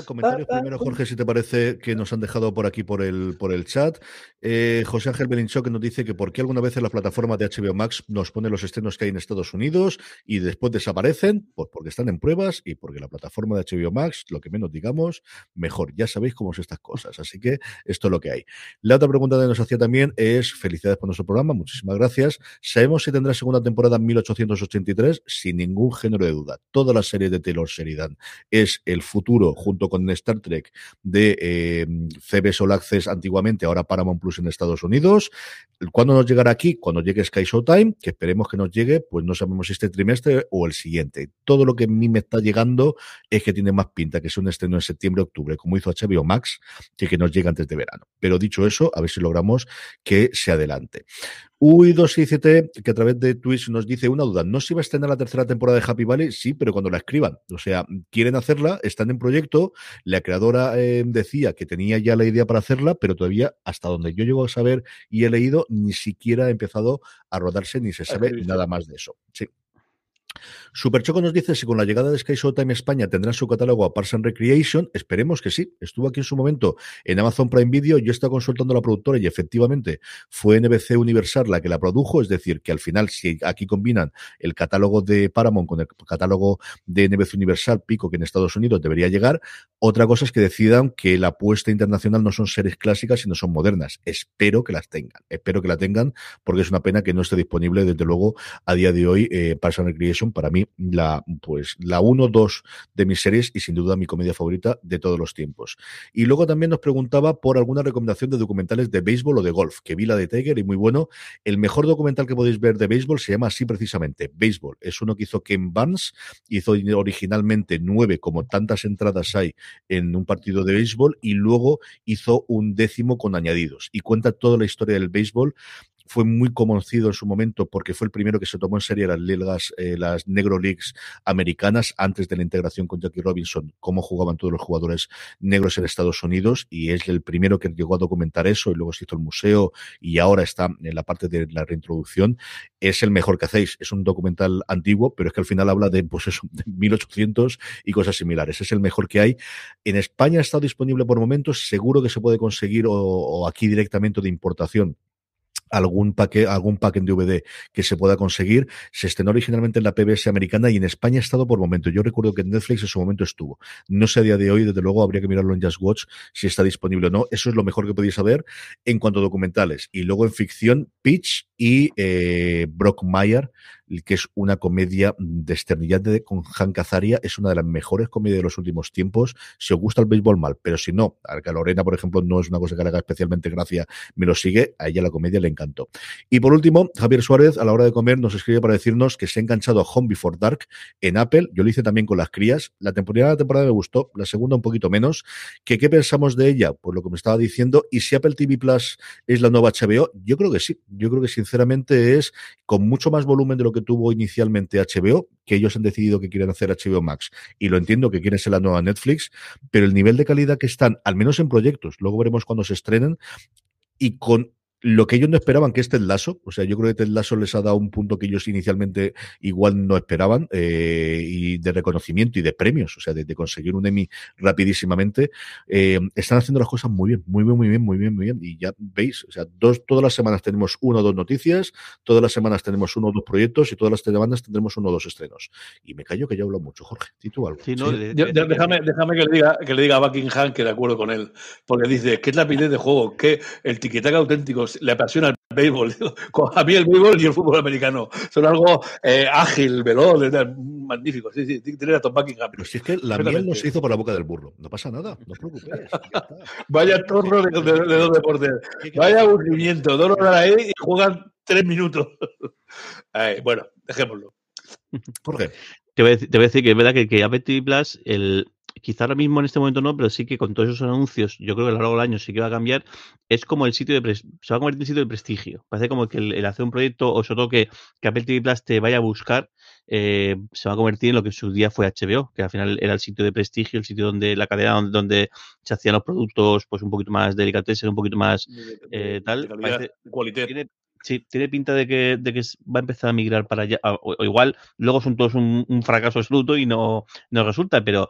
Comentarios primero, Jorge, si te parece que nos han dejado por aquí por el, por el chat. Eh, José Ángel Belinchó que nos dice que por qué alguna vez en la plataforma de HBO Max nos pone los estrenos que hay en Estados Unidos y después desaparecen, pues porque están en pruebas y porque la plataforma de HBO Max, lo que menos digamos, mejor. Ya sabéis cómo son estas cosas. Así que esto es lo que hay. La otra pregunta que nos hacía también es, felicidades por nuestro programa, muchísimas gracias. ¿Sabemos si tendrá segunda temporada en 1883? Sin ningún género de duda. Toda la serie de Taylor Sheridan es el futuro, junto con Star Trek, de eh, CBS All Access antiguamente, ahora Paramount Plus en Estados Unidos. ¿Cuándo nos llegará aquí? Cuando llegue Sky Showtime, que esperemos que nos llegue, pues no sabemos si este trimestre o el siguiente. Todo lo que a mí me está llegando es que tiene más pinta que sea un estreno en septiembre-octubre, como hizo HBO Max, que que nos llegue antes de verano. Pero dicho eso, a ver si logramos que se adelante. UI267, que a través de Twitch nos dice una duda. ¿No se iba a estrenar la tercera temporada de Happy Valley? Sí, pero cuando la escriban. O sea, quieren hacerla, están en proyecto. La creadora eh, decía que tenía ya la idea para hacerla, pero todavía, hasta donde yo llego a saber y he leído, ni siquiera ha empezado a rodarse ni se sabe nada más de eso. Sí. Superchoco nos dice si con la llegada de Sky Showtime España tendrá su catálogo a Parks and Recreation. Esperemos que sí. Estuvo aquí en su momento en Amazon Prime Video. Yo estaba consultando a la productora y efectivamente fue NBC Universal la que la produjo. Es decir, que al final, si aquí combinan el catálogo de Paramount con el catálogo de NBC Universal, pico que en Estados Unidos debería llegar. Otra cosa es que decidan que la apuesta internacional no son series clásicas, sino son modernas. Espero que las tengan. Espero que la tengan porque es una pena que no esté disponible, desde luego, a día de hoy, eh, Recreation para mí la, pues, la 1-2 de mis series y sin duda mi comedia favorita de todos los tiempos. Y luego también nos preguntaba por alguna recomendación de documentales de béisbol o de golf, que vi la de Tiger y muy bueno. El mejor documental que podéis ver de béisbol se llama así precisamente, Béisbol. Es uno que hizo Ken Barnes, hizo originalmente nueve, como tantas entradas hay en un partido de béisbol, y luego hizo un décimo con añadidos. Y cuenta toda la historia del béisbol fue muy conocido en su momento porque fue el primero que se tomó en serio las ligas, eh, las Negro Leagues americanas antes de la integración con Jackie Robinson, cómo jugaban todos los jugadores negros en Estados Unidos y es el primero que llegó a documentar eso y luego se hizo el museo y ahora está en la parte de la reintroducción. Es el mejor que hacéis. Es un documental antiguo, pero es que al final habla de, pues eso, de 1800 y cosas similares. Es el mejor que hay. En España estado disponible por momentos. Seguro que se puede conseguir o aquí directamente de importación algún paquete, algún pack en DVD que se pueda conseguir. Se estrenó originalmente en la PBS americana y en España ha estado por momento. Yo recuerdo que en Netflix en su momento estuvo. No sé a día de hoy, desde luego habría que mirarlo en Just Watch si está disponible o no. Eso es lo mejor que podéis saber en cuanto a documentales. Y luego en ficción, Pitch y eh, Brock Mayer, que es una comedia de esternillante con Han Cazaria, es una de las mejores comedias de los últimos tiempos. Si os gusta el béisbol mal, pero si no, a Lorena, por ejemplo, no es una cosa que le haga especialmente gracia, me lo sigue, a ella la comedia le encantó. Y por último, Javier Suárez, a la hora de comer, nos escribe para decirnos que se ha enganchado a Home Before Dark en Apple. Yo lo hice también con las crías. La temporada, la temporada me gustó, la segunda un poquito menos. ¿Que, ¿Qué pensamos de ella? Pues lo que me estaba diciendo. ¿Y si Apple TV Plus es la nueva HBO? Yo creo que sí. Yo creo que sinceramente es con mucho más volumen de lo que tuvo inicialmente HBO, que ellos han decidido que quieren hacer HBO Max. Y lo entiendo que quieren ser la nueva Netflix, pero el nivel de calidad que están, al menos en proyectos, luego veremos cuando se estrenen, y con lo que ellos no esperaban, que es Ted Lasso, o sea, yo creo que Ted Lasso les ha dado un punto que ellos inicialmente igual no esperaban, eh, y de reconocimiento y de premios, o sea, de, conseguir un Emmy rapidísimamente. Eh, están haciendo las cosas muy bien, muy bien, muy bien, muy bien, muy bien. Y ya veis, o sea, dos, todas las semanas tenemos uno o dos noticias, todas las semanas tenemos uno o dos proyectos y todas las semanas tendremos uno o dos estrenos. Y me callo que ya hablo mucho, Jorge. ¿Y tú algo? déjame, déjame que, le diga, que le diga a Buckingham que de acuerdo con él, porque dice que es la de juego, que el tiquetaca auténtico le apasiona el béisbol. A mí el béisbol y el fútbol americano son algo eh, ágil, veloz, magnífico. Sí, sí, tiene a Tom Buckingham. Pero si es que la miel no se hizo por la boca del burro. No pasa nada, no os preocupéis. Vaya torro de, dos deportes. Vaya aburrimiento. Dos horas ahí y juegan tres minutos. bueno, dejémoslo. ¿Por qué? Te voy, a decir, que es verdad que, que Apple TV Plus, el, quizá ahora mismo en este momento no, pero sí que con todos esos anuncios, yo creo que a lo largo del año sí que va a cambiar, es como el sitio de, se va a convertir en sitio de prestigio. Parece como que el, hacer un proyecto o sobre todo que, que, Apple TV Plus te vaya a buscar, eh, se va a convertir en lo que en su día fue HBO, que al final era el sitio de prestigio, el sitio donde la cadena donde, donde se hacían los productos pues un poquito más delicatessen, un poquito más eh, tal. tiene, sí, tiene pinta de que, de que va a empezar a migrar para allá. O, igual luego son todos un, un, fracaso absoluto y no, no resulta, pero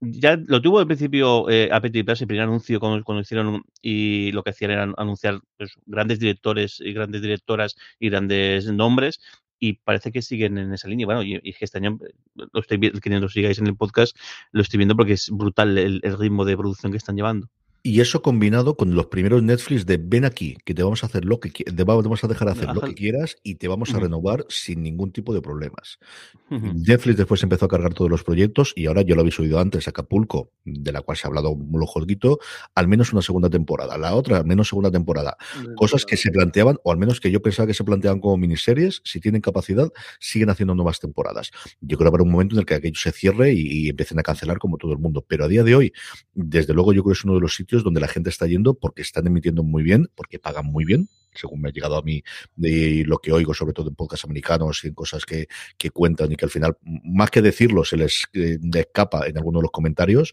ya lo tuvo al principio eh, Apple el primer anuncio cuando, hicieron y lo que hacían era anunciar pues, grandes directores y grandes directoras y grandes nombres y parece que siguen en esa línea. Bueno, y, y este año eh, lo estoy viendo, que lo sigáis en el podcast, lo estoy viendo porque es brutal el ritmo de producción que están llevando. Y eso combinado con los primeros Netflix de ven aquí, que te vamos a hacer lo que te vamos a dejar hacer lo que quieras y te vamos a renovar sin ningún tipo de problemas. Netflix después empezó a cargar todos los proyectos y ahora yo lo habéis oído antes, Acapulco, de la cual se ha hablado un jodguito, al menos una segunda temporada, la otra al menos segunda temporada. Cosas que se planteaban, o al menos que yo pensaba que se planteaban como miniseries, si tienen capacidad, siguen haciendo nuevas temporadas. Yo creo que habrá un momento en el que aquello se cierre y, y empiecen a cancelar como todo el mundo. Pero a día de hoy, desde luego yo creo que es uno de los sitios donde la gente está yendo porque están emitiendo muy bien, porque pagan muy bien, según me ha llegado a mí de lo que oigo, sobre todo en podcasts americanos y en cosas que, que cuentan y que al final, más que decirlo, se les eh, escapa en algunos de los comentarios.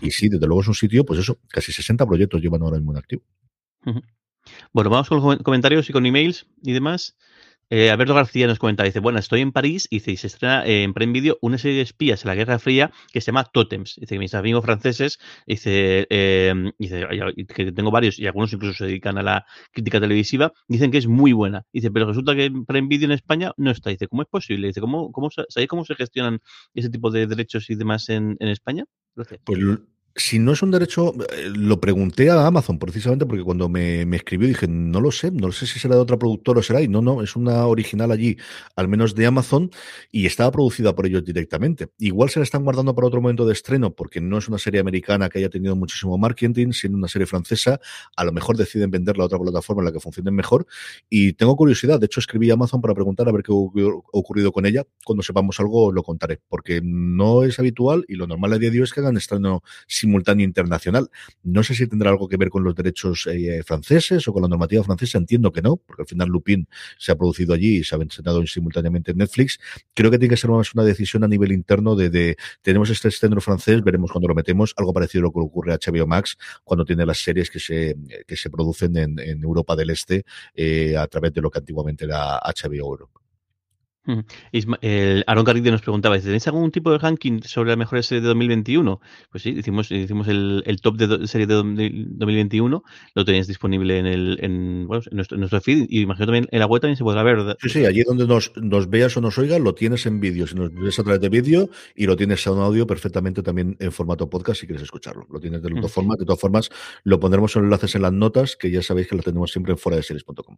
Y sí, desde luego es un sitio, pues eso, casi 60 proyectos llevan ahora mismo en activo. Bueno, vamos con los comentarios y con emails y demás. Eh, Alberto García nos comenta, dice, bueno, estoy en París y, se estrena en Prime Video una serie de espías en la Guerra Fría que se llama Totems. Dice que mis amigos franceses, dice, eh, dice que tengo varios y algunos incluso se dedican a la crítica televisiva, dicen que es muy buena. Dice, pero resulta que en Prime Video en España no está. Dice, ¿cómo es posible? Dice, ¿cómo, cómo, ¿sabéis cómo se gestionan ese tipo de derechos y demás en, en España? Pues si no es un derecho, eh, lo pregunté a Amazon precisamente porque cuando me, escribió dije, no lo sé, no sé si será de otra productora o será, y no, no, es una original allí, al menos de Amazon, y estaba producida por ellos directamente. Igual se la están guardando para otro momento de estreno porque no es una serie americana que haya tenido muchísimo marketing, siendo una serie francesa, a lo mejor deciden venderla a otra plataforma en la que funcione mejor. Y tengo curiosidad, de hecho escribí a Amazon para preguntar a ver qué ha ocurrido con ella. Cuando sepamos algo lo contaré, porque no es habitual y lo normal a día de hoy es que hagan estreno simultáneo internacional. No sé si tendrá algo que ver con los derechos eh, franceses o con la normativa francesa, entiendo que no, porque al final Lupin se ha producido allí y se ha estrenado simultáneamente en Netflix. Creo que tiene que ser más una decisión a nivel interno de, tenemos este estreno francés, veremos cuando lo metemos, algo parecido a lo que ocurre a HBO Max cuando tiene las series que se, que se producen en, Europa del Este eh, a través de lo que antiguamente era HBO El Aaron Garrido nos preguntaba, ¿tenéis algún tipo de ranking sobre las mejores series de 2021? Pues sí, hicimos, hicimos el, top de series de 2021, lo tenéis disponible en el en, bueno, en, nuestro, feed y imagino también en la web también se podrá ver. Sí, sí, allí donde nos, nos veas o nos oigas, lo tienes en vídeo, si nos ves a través de vídeo y lo tienes en audio perfectamente también en formato podcast si quieres escucharlo. Lo tienes de dos formas, de todas formas lo pondremos en enlaces en las notas que ya sabéis que lo tenemos siempre en fuera de series.com.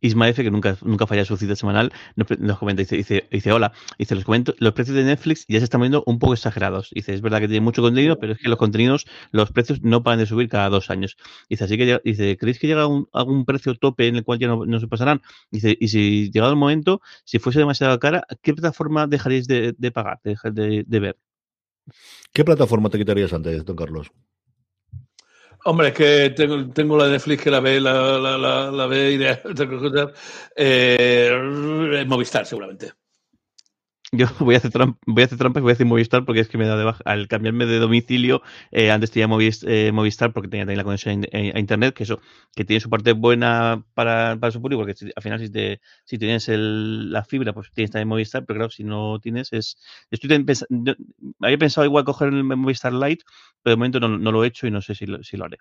Ismael, que nunca, nunca falla su cita semanal, nos, comenta, dice, dice, dice, hola, dice, los, comento, los precios de Netflix ya se están viendo un poco exagerados. Dice, es verdad que tiene mucho contenido, pero es que los contenidos, los precios no paran de subir cada dos años. Dice, así que, dice, ¿creéis que llega a algún precio tope en el cual ya no, se pasarán? Dice, y si llegado el momento, si fuese demasiado cara, ¿qué plataforma dejaríais de, pagar, de, de ver? ¿Qué plataforma te quitarías antes, don Carlos? Hombre, es que tengo, tengo la Netflix que la ve, la, la, la, la ve y de, eh, Movistar, seguramente. Yo voy a hacer trampa, voy a hacer trampa y voy a decir Movistar porque es que me da de baja. Al cambiarme de domicilio, eh, antes tenía eh, Movistar porque tenía también la conexión a, internet, que eso, que tiene su parte buena para, para su público, porque al final si, te, si tienes el, la fibra, pues tienes también Movistar, pero claro, si no tienes, es. Estoy pensando, había pensado igual coger el Movistar Lite, pero de momento no, no lo he hecho y no sé si lo, si lo haré.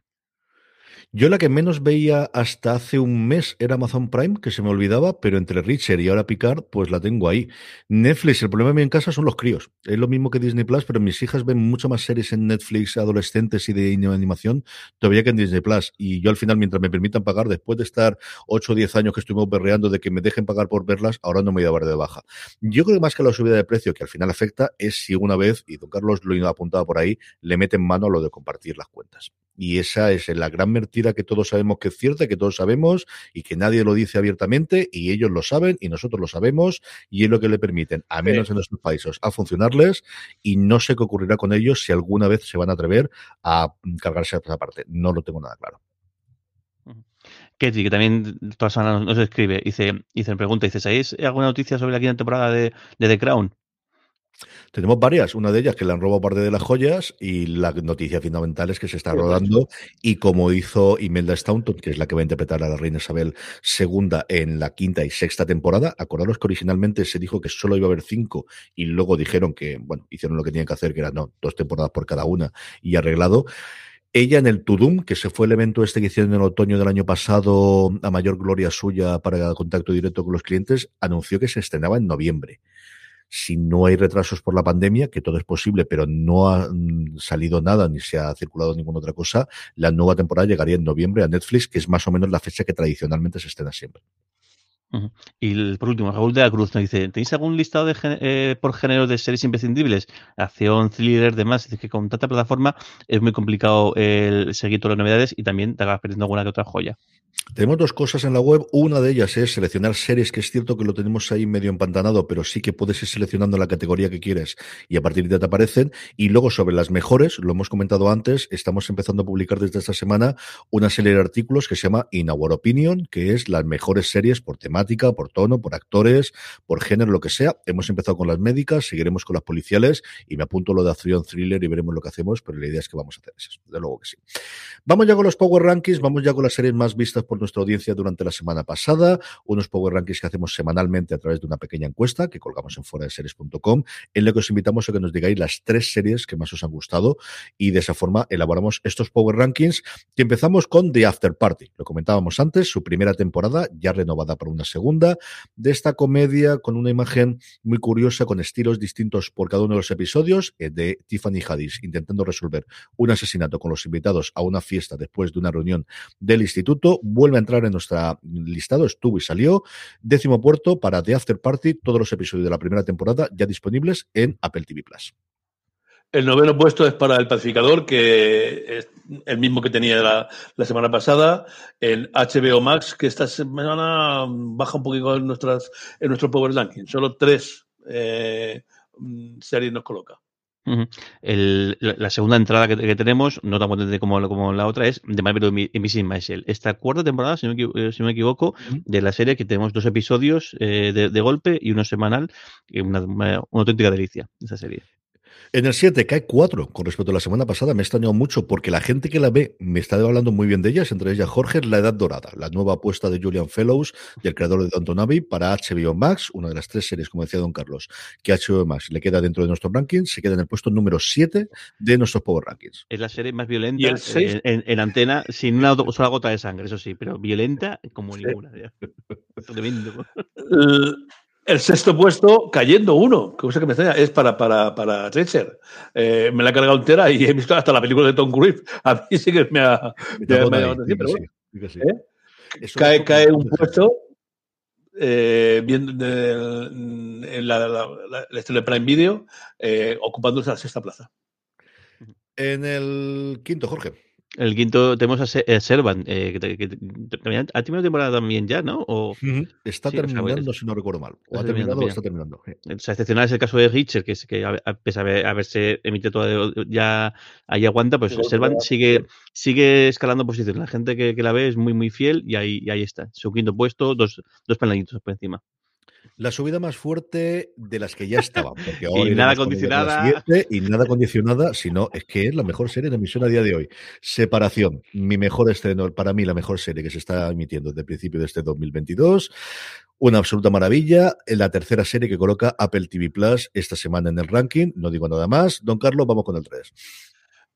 Yo la que menos veía hasta hace un mes era Amazon Prime, que se me olvidaba, pero entre Richard y ahora Picard, pues la tengo ahí. Netflix, el problema en casa son los críos. Es lo mismo que Disney Plus, pero mis hijas ven mucho más series en Netflix adolescentes y de animación todavía que en Disney Plus. Y yo al final, mientras me permitan pagar, después de estar 8 o 10 años que estuvimos berreando de que me dejen pagar por verlas, ahora no me voy a dar de baja. Yo creo que más que la subida de precio que al final afecta es si una vez, y don Carlos lo apuntado por ahí, le meten mano a lo de compartir las cuentas. Y esa es la gran mentira que todos sabemos que es cierta, que todos sabemos y que nadie lo dice abiertamente y ellos lo saben y nosotros lo sabemos y es lo que le permiten, a menos en nuestros países, a funcionarles y no sé qué ocurrirá con ellos si alguna vez se van a atrever a cargarse a esa parte. No lo tengo nada claro. Ketty, que también todas las semanas nos escribe, dice, dice, pregunta, dice, ¿sabéis alguna noticia sobre la quinta temporada de, de The Crown? Tenemos varias, una de ellas que le han robado parte de las joyas y la noticia fundamental es que se está rodando y como hizo Imelda Staunton, que es la que va a interpretar a la reina Isabel II en la quinta y sexta temporada, acordaros que originalmente se dijo que solo iba a haber cinco y luego dijeron que, bueno, hicieron lo que tenían que hacer, que eran no, dos temporadas por cada una y arreglado. Ella en el Tudum, que se fue el evento este que hicieron en el otoño del año pasado, a mayor gloria suya para contacto directo con los clientes, anunció que se estrenaba en noviembre si no hay retrasos por la pandemia, que todo es posible, pero no ha mm, salido nada ni se ha circulado ninguna otra cosa, la nueva temporada llegaría en noviembre a Netflix, que es más o menos la fecha que tradicionalmente se estrena siempre. Y por último, Raúl de la Cruz nos dice: ¿Tenéis algún listado de eh, por género de series imprescindibles? Acción, thriller, demás. Dice que con tanta plataforma es muy complicado el seguir todas las novedades y también te acabas perdiendo alguna que otra joya. Tenemos dos cosas en la web. Una de ellas es seleccionar series, que es cierto que lo tenemos ahí medio empantanado, pero sí que puedes ir seleccionando la categoría que quieres y a partir de ahí te aparecen. Y luego sobre las mejores, lo hemos comentado antes, estamos empezando a publicar desde esta semana una serie de artículos que se llama In Our Opinion, que es las mejores series por temática, por tono, por actores, por género, lo que sea. Hemos empezado con las médicas, seguiremos con las policiales y me apunto lo de acción thriller y veremos lo que hacemos, pero la idea es que vamos a hacer eso. De luego que sí. Vamos ya con los Power Rankings, vamos ya con las series más vistas por nuestra audiencia durante la semana pasada, unos Power Rankings que hacemos semanalmente a través de una pequeña encuesta que colgamos en fuera de series.com, en la que os invitamos a que nos digáis las tres series que más os han gustado y de esa forma elaboramos estos Power Rankings que empezamos con The After Party. Lo comentábamos antes, su primera temporada ya renovada por una segunda, de esta comedia con una imagen muy curiosa, con estilos distintos por cada uno de los episodios, eh, de Tiffany Haddish intentando resolver un asesinato con los invitados a una fiesta después de una reunión del instituto, vuelve a entrar en nuestra listado, estuvo y salió. Décimo puerto para The After Party, todos los episodios de la primera temporada ya disponibles en Apple TV Plus. El noveno puesto es para El Pacificador, que es el mismo que tenía la, semana pasada. En HBO Max, que esta semana baja un poquito en, nuestras, en nuestro Power Ranking. Solo tres eh, series nos coloca la, segunda entrada que, tenemos, no tan potente como, como la otra, es de Marvel y Missing Michelle. Esta cuarta temporada, si no, me, si me equivoco, de la serie que tenemos dos episodios eh, de, golpe y uno semanal, una, una, auténtica delicia esa serie. En el 7 cae 4 con respecto a la semana pasada. Me he extrañado mucho porque la gente que la ve me está hablando muy bien de ellas, entre ellas Jorge, La Edad Dorada, la nueva apuesta de Julian Fellows y el creador de Downton Abbey para HBO Max, una de las tres series, como decía Don Carlos, que HBO Max le queda dentro de nuestro ranking, se queda en el puesto número 7 de nuestros Power Rankings. Es la serie más violenta en, antena, sin una sola gota de sangre, eso sí, pero violenta como ninguna. Tremendo. El sexto puesto, cayendo uno, cosa que me extraña, es para, para, para eh, me la he cargado entera y he visto hasta la película de Tom Cruise. A mí sí que me ha, cae, cae un puesto eh, viendo en la, la, la, de Prime Video, eh, ocupándose la sexta plaza. En el quinto, Jorge. El quinto tenemos a, Servan, eh, que, que, ha terminado temporada también ya, ¿no? O, Está terminando, si no recuerdo mal. O ha terminado o está terminando. O sea, excepcional es el caso de Richard, que, es, que a, pesar de haberse emitido todo, ya ahí aguanta, pues Servan sigue, sigue escalando posiciones. La gente que, la ve es muy, muy fiel y ahí, ahí está. Su quinto puesto, dos, dos peldañitos por encima. La subida más fuerte de las que ya estaban. Porque y nada condicionada. y nada condicionada, sino es que es la mejor serie de emisión a día de hoy. Separación, mi mejor estreno, para mí la mejor serie que se está emitiendo desde el principio de este 2022. Una absoluta maravilla. La tercera serie que coloca Apple TV Plus esta semana en el ranking. No digo nada más. Don Carlos, vamos con el 3.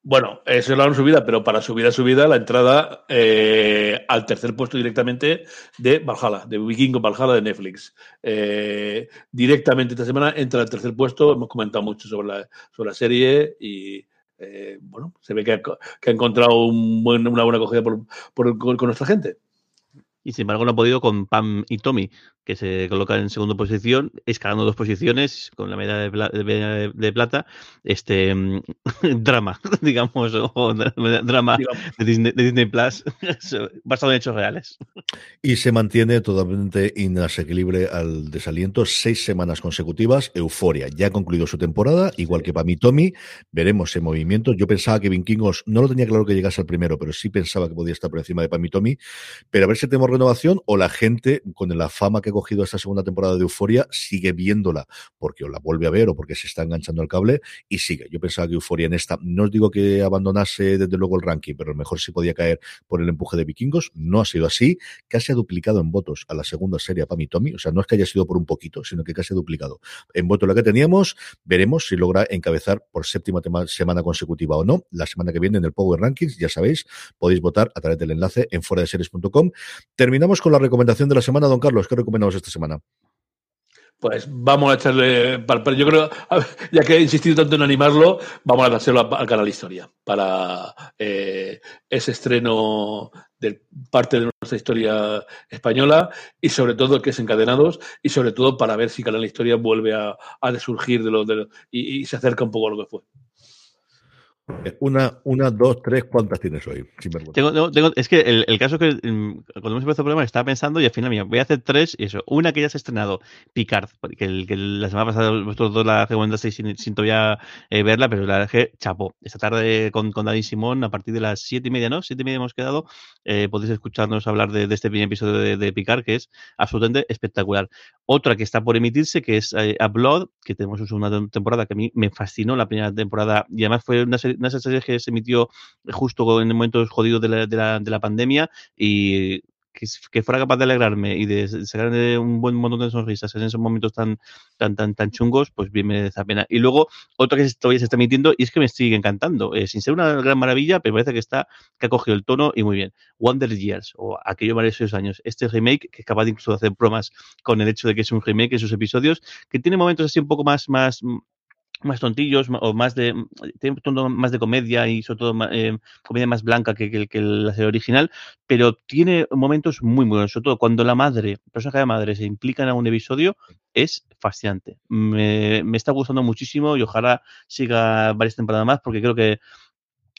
Bueno, eso es la subida, pero para subir a subida la entrada eh, al tercer puesto directamente de Valhalla, de Vikingo Valhalla de Netflix. Eh, directamente esta semana entra al tercer puesto. Hemos comentado mucho sobre la, sobre la serie y eh, bueno, se ve que ha, que ha encontrado un buen, una buena acogida por, por, con nuestra gente y sin embargo no ha podido con Pam y Tommy, que se colocan en segunda posición, escalando dos posiciones con la medalla de, plata, este drama, digamos, o drama De, Disney, Plus, basado en hechos reales. Y se mantiene totalmente inasequible al desaliento, seis semanas consecutivas, Euforia, ya ha concluido su temporada, igual que Pam y Tommy, veremos en movimiento. Yo pensaba que Vikingos, no lo tenía claro que llegase al primero, pero sí pensaba que podía estar por encima de Pam y Tommy, pero a ver si tenemos renovación o la gente, con la fama que ha cogido esta segunda temporada de Euforia, sigue viéndola porque o la vuelve a ver o porque se está enganchando el cable y sigue. Yo pensaba que Euforia en esta, no os digo que abandonase desde luego el ranking, pero a lo mejor sí podía caer por el empuje de vikingos. No ha sido así. Casi ha duplicado en votos a la segunda serie a Pam y Tommy. O sea, no es que haya sido por un poquito, sino que casi ha duplicado. En voto la que teníamos, veremos si logra encabezar por séptima semana consecutiva o no. La semana que viene en el Power Rankings, ya sabéis, podéis votar a través del enlace en fuera de series.com. Terminamos con la recomendación de la semana, don Carlos. ¿Qué recomendamos esta semana? Pues vamos a echarle. Yo creo, ya que he insistido tanto en animarlo, vamos a dárselo al canal Historia para eh, ese estreno de parte de nuestra historia española y sobre todo que es encadenados y sobre todo para ver si Canal Historia vuelve a, a desurgir de lo, de y, y, se acerca un poco a lo que fue. Una, una, dos, tres, ¿cuántas tienes hoy? Tengo, es que el, caso que mm, cuando hemos empezado el programa estaba pensando y al final, mira, voy a hacer tres y eso. Una que ya se ha estrenado, Picard, que, que la semana pasada vosotros dos la recomendasteis sin, sin todavía eh, verla, pero la dejé chapó. Esta tarde con, con Dani Simón, a partir de las siete y media, ¿no? Siete y media hemos quedado. Eh, podéis escucharnos hablar de, este primer episodio de, Picard, que es absolutamente espectacular. Otra que está por emitirse, que es eh, A Blood, que tenemos una temporada que a mí me fascinó la primera temporada y además fue una serie una serie que se emitió justo en momentos jodidos de la, de la, de la pandemia y que, fuera capaz de alegrarme y de sacar un buen montón de sonrisas en esos momentos tan, tan, tan, chungos, pues bien me da pena. Y luego, otro que todavía se está emitiendo y es que me sigue encantando, eh, sin ser una gran maravilla, pero parece que está, que ha cogido el tono y muy bien. Wonder Years, o aquello varios años, este remake, que es capaz incluso de hacer bromas con el hecho de que es un remake en sus episodios, que tiene momentos así un poco más, más, más tontillos o más de tiene un más de comedia y sobre todo eh, comedia más blanca que, que, que, la serie original pero tiene momentos muy muy buenos. Sobre todo cuando la madre personaje de madre se implica en algún episodio es fascinante. Me, me está gustando muchísimo y ojalá siga varias temporadas más porque creo que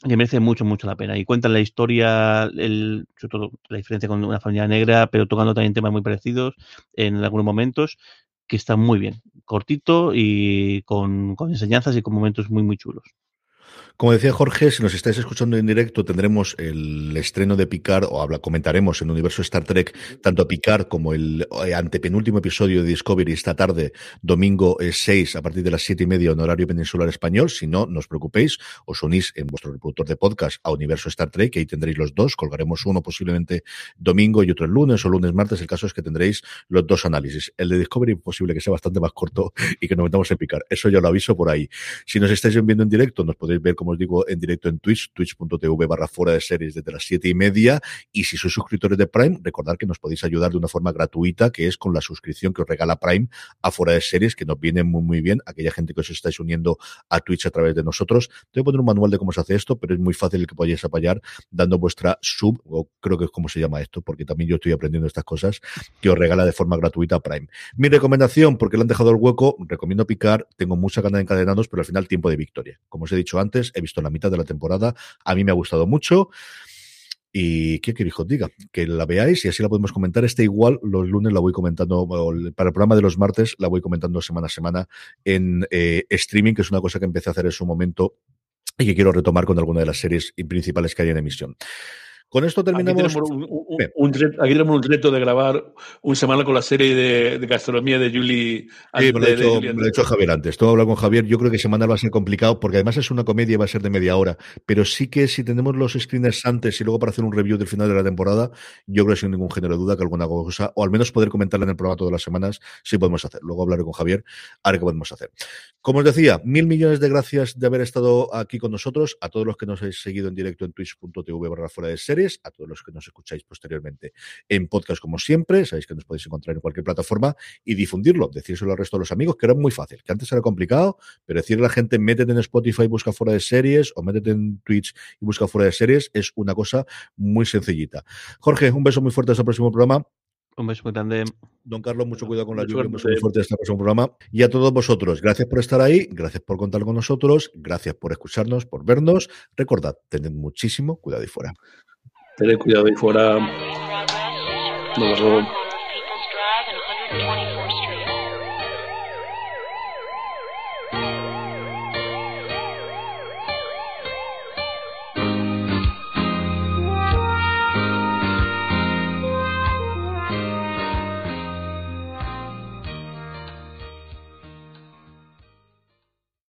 que merece mucho, mucho la pena. Y cuentan la historia, el, sobre todo la diferencia con una familia negra, pero tocando también temas muy parecidos en algunos momentos que está muy bien, cortito y con, con enseñanzas y con momentos muy, muy chulos. Como decía Jorge, si nos estáis escuchando en directo, tendremos el estreno de Picard, o habla, comentaremos en Universo Star Trek, tanto Picard como el eh, antepenúltimo episodio de Discovery esta tarde, domingo 6, a partir de las siete y media en horario peninsular español. Si no, no os preocupéis, os unís en vuestro reproductor de podcast a Universo Star Trek, y ahí tendréis los dos. Colgaremos uno posiblemente domingo y otro el lunes o lunes martes. El caso es que tendréis los dos análisis. El de Discovery, posible que sea bastante más corto y que nos metamos en Picard. Eso yo lo aviso por ahí. Si nos estáis viendo en directo, nos podéis ver, como os digo, en directo en Twitch, twitch.tv barra fuera de series desde las siete y media. Y si sois suscriptores de Prime, recordad que nos podéis ayudar de una forma gratuita, que es con la suscripción que os regala Prime a fuera de series, que nos viene muy, muy bien. Aquella gente que os estáis uniendo a Twitch a través de nosotros. Te voy a poner un manual de cómo se hace esto, pero es muy fácil que podáis apoyar dando vuestra sub, o creo que es como se llama esto, porque también yo estoy aprendiendo estas cosas, que os regala de forma gratuita Prime. Mi recomendación, porque le han dejado el hueco, recomiendo picar, tengo mucha ganas de encadenados, pero al final tiempo de victoria. Como os he dicho antes, he visto la mitad de la temporada. A mí me ha gustado mucho. Y qué que os diga, que la veáis y así la podemos comentar. Este igual los lunes la voy comentando, para el programa de los martes la voy comentando semana a semana en eh, streaming, que es una cosa que empecé a hacer en su momento y que quiero retomar con alguna de las series principales que hay en emisión. Con esto terminamos. Aquí tenemos un, un, un reto, aquí tenemos un reto de grabar un semana con la serie de, de gastronomía de Julie. Sí, me lo, he hecho, me lo he hecho Javier antes. Todo hablar con Javier. Yo creo que semana va a ser complicado porque además es una comedia y va a ser de media hora. Pero sí que si tenemos los screeners antes y luego para hacer un review del final de la temporada, yo creo sin ningún género de duda que alguna cosa, o al menos poder comentarla en el programa todas las semanas, sí podemos hacer. Luego hablaré con Javier a ver qué podemos hacer. Como os decía, mil millones de gracias de haber estado aquí con nosotros, a todos los que nos habéis seguido en directo en twitch.tv barra fuera de series, a todos los que nos escucháis posteriormente en podcast como siempre, sabéis que nos podéis encontrar en cualquier plataforma y difundirlo, decírselo al resto de los amigos, que era muy fácil, que antes era complicado, pero decirle a la gente, métete en Spotify y busca fuera de series, o métete en Twitch y busca fuera de series, es una cosa muy sencillita. Jorge, un beso muy fuerte hasta el próximo programa. Un beso muy grande. Don Carlos, mucho cuidado con la lluvia, un beso muy fuerte hasta el próximo programa. Y a todos vosotros, gracias por estar ahí, gracias por contar con nosotros, gracias por escucharnos, por vernos. Recordad, tened muchísimo cuidado ahí fuera. Tened cuidado ahí fuera. Nos vemos.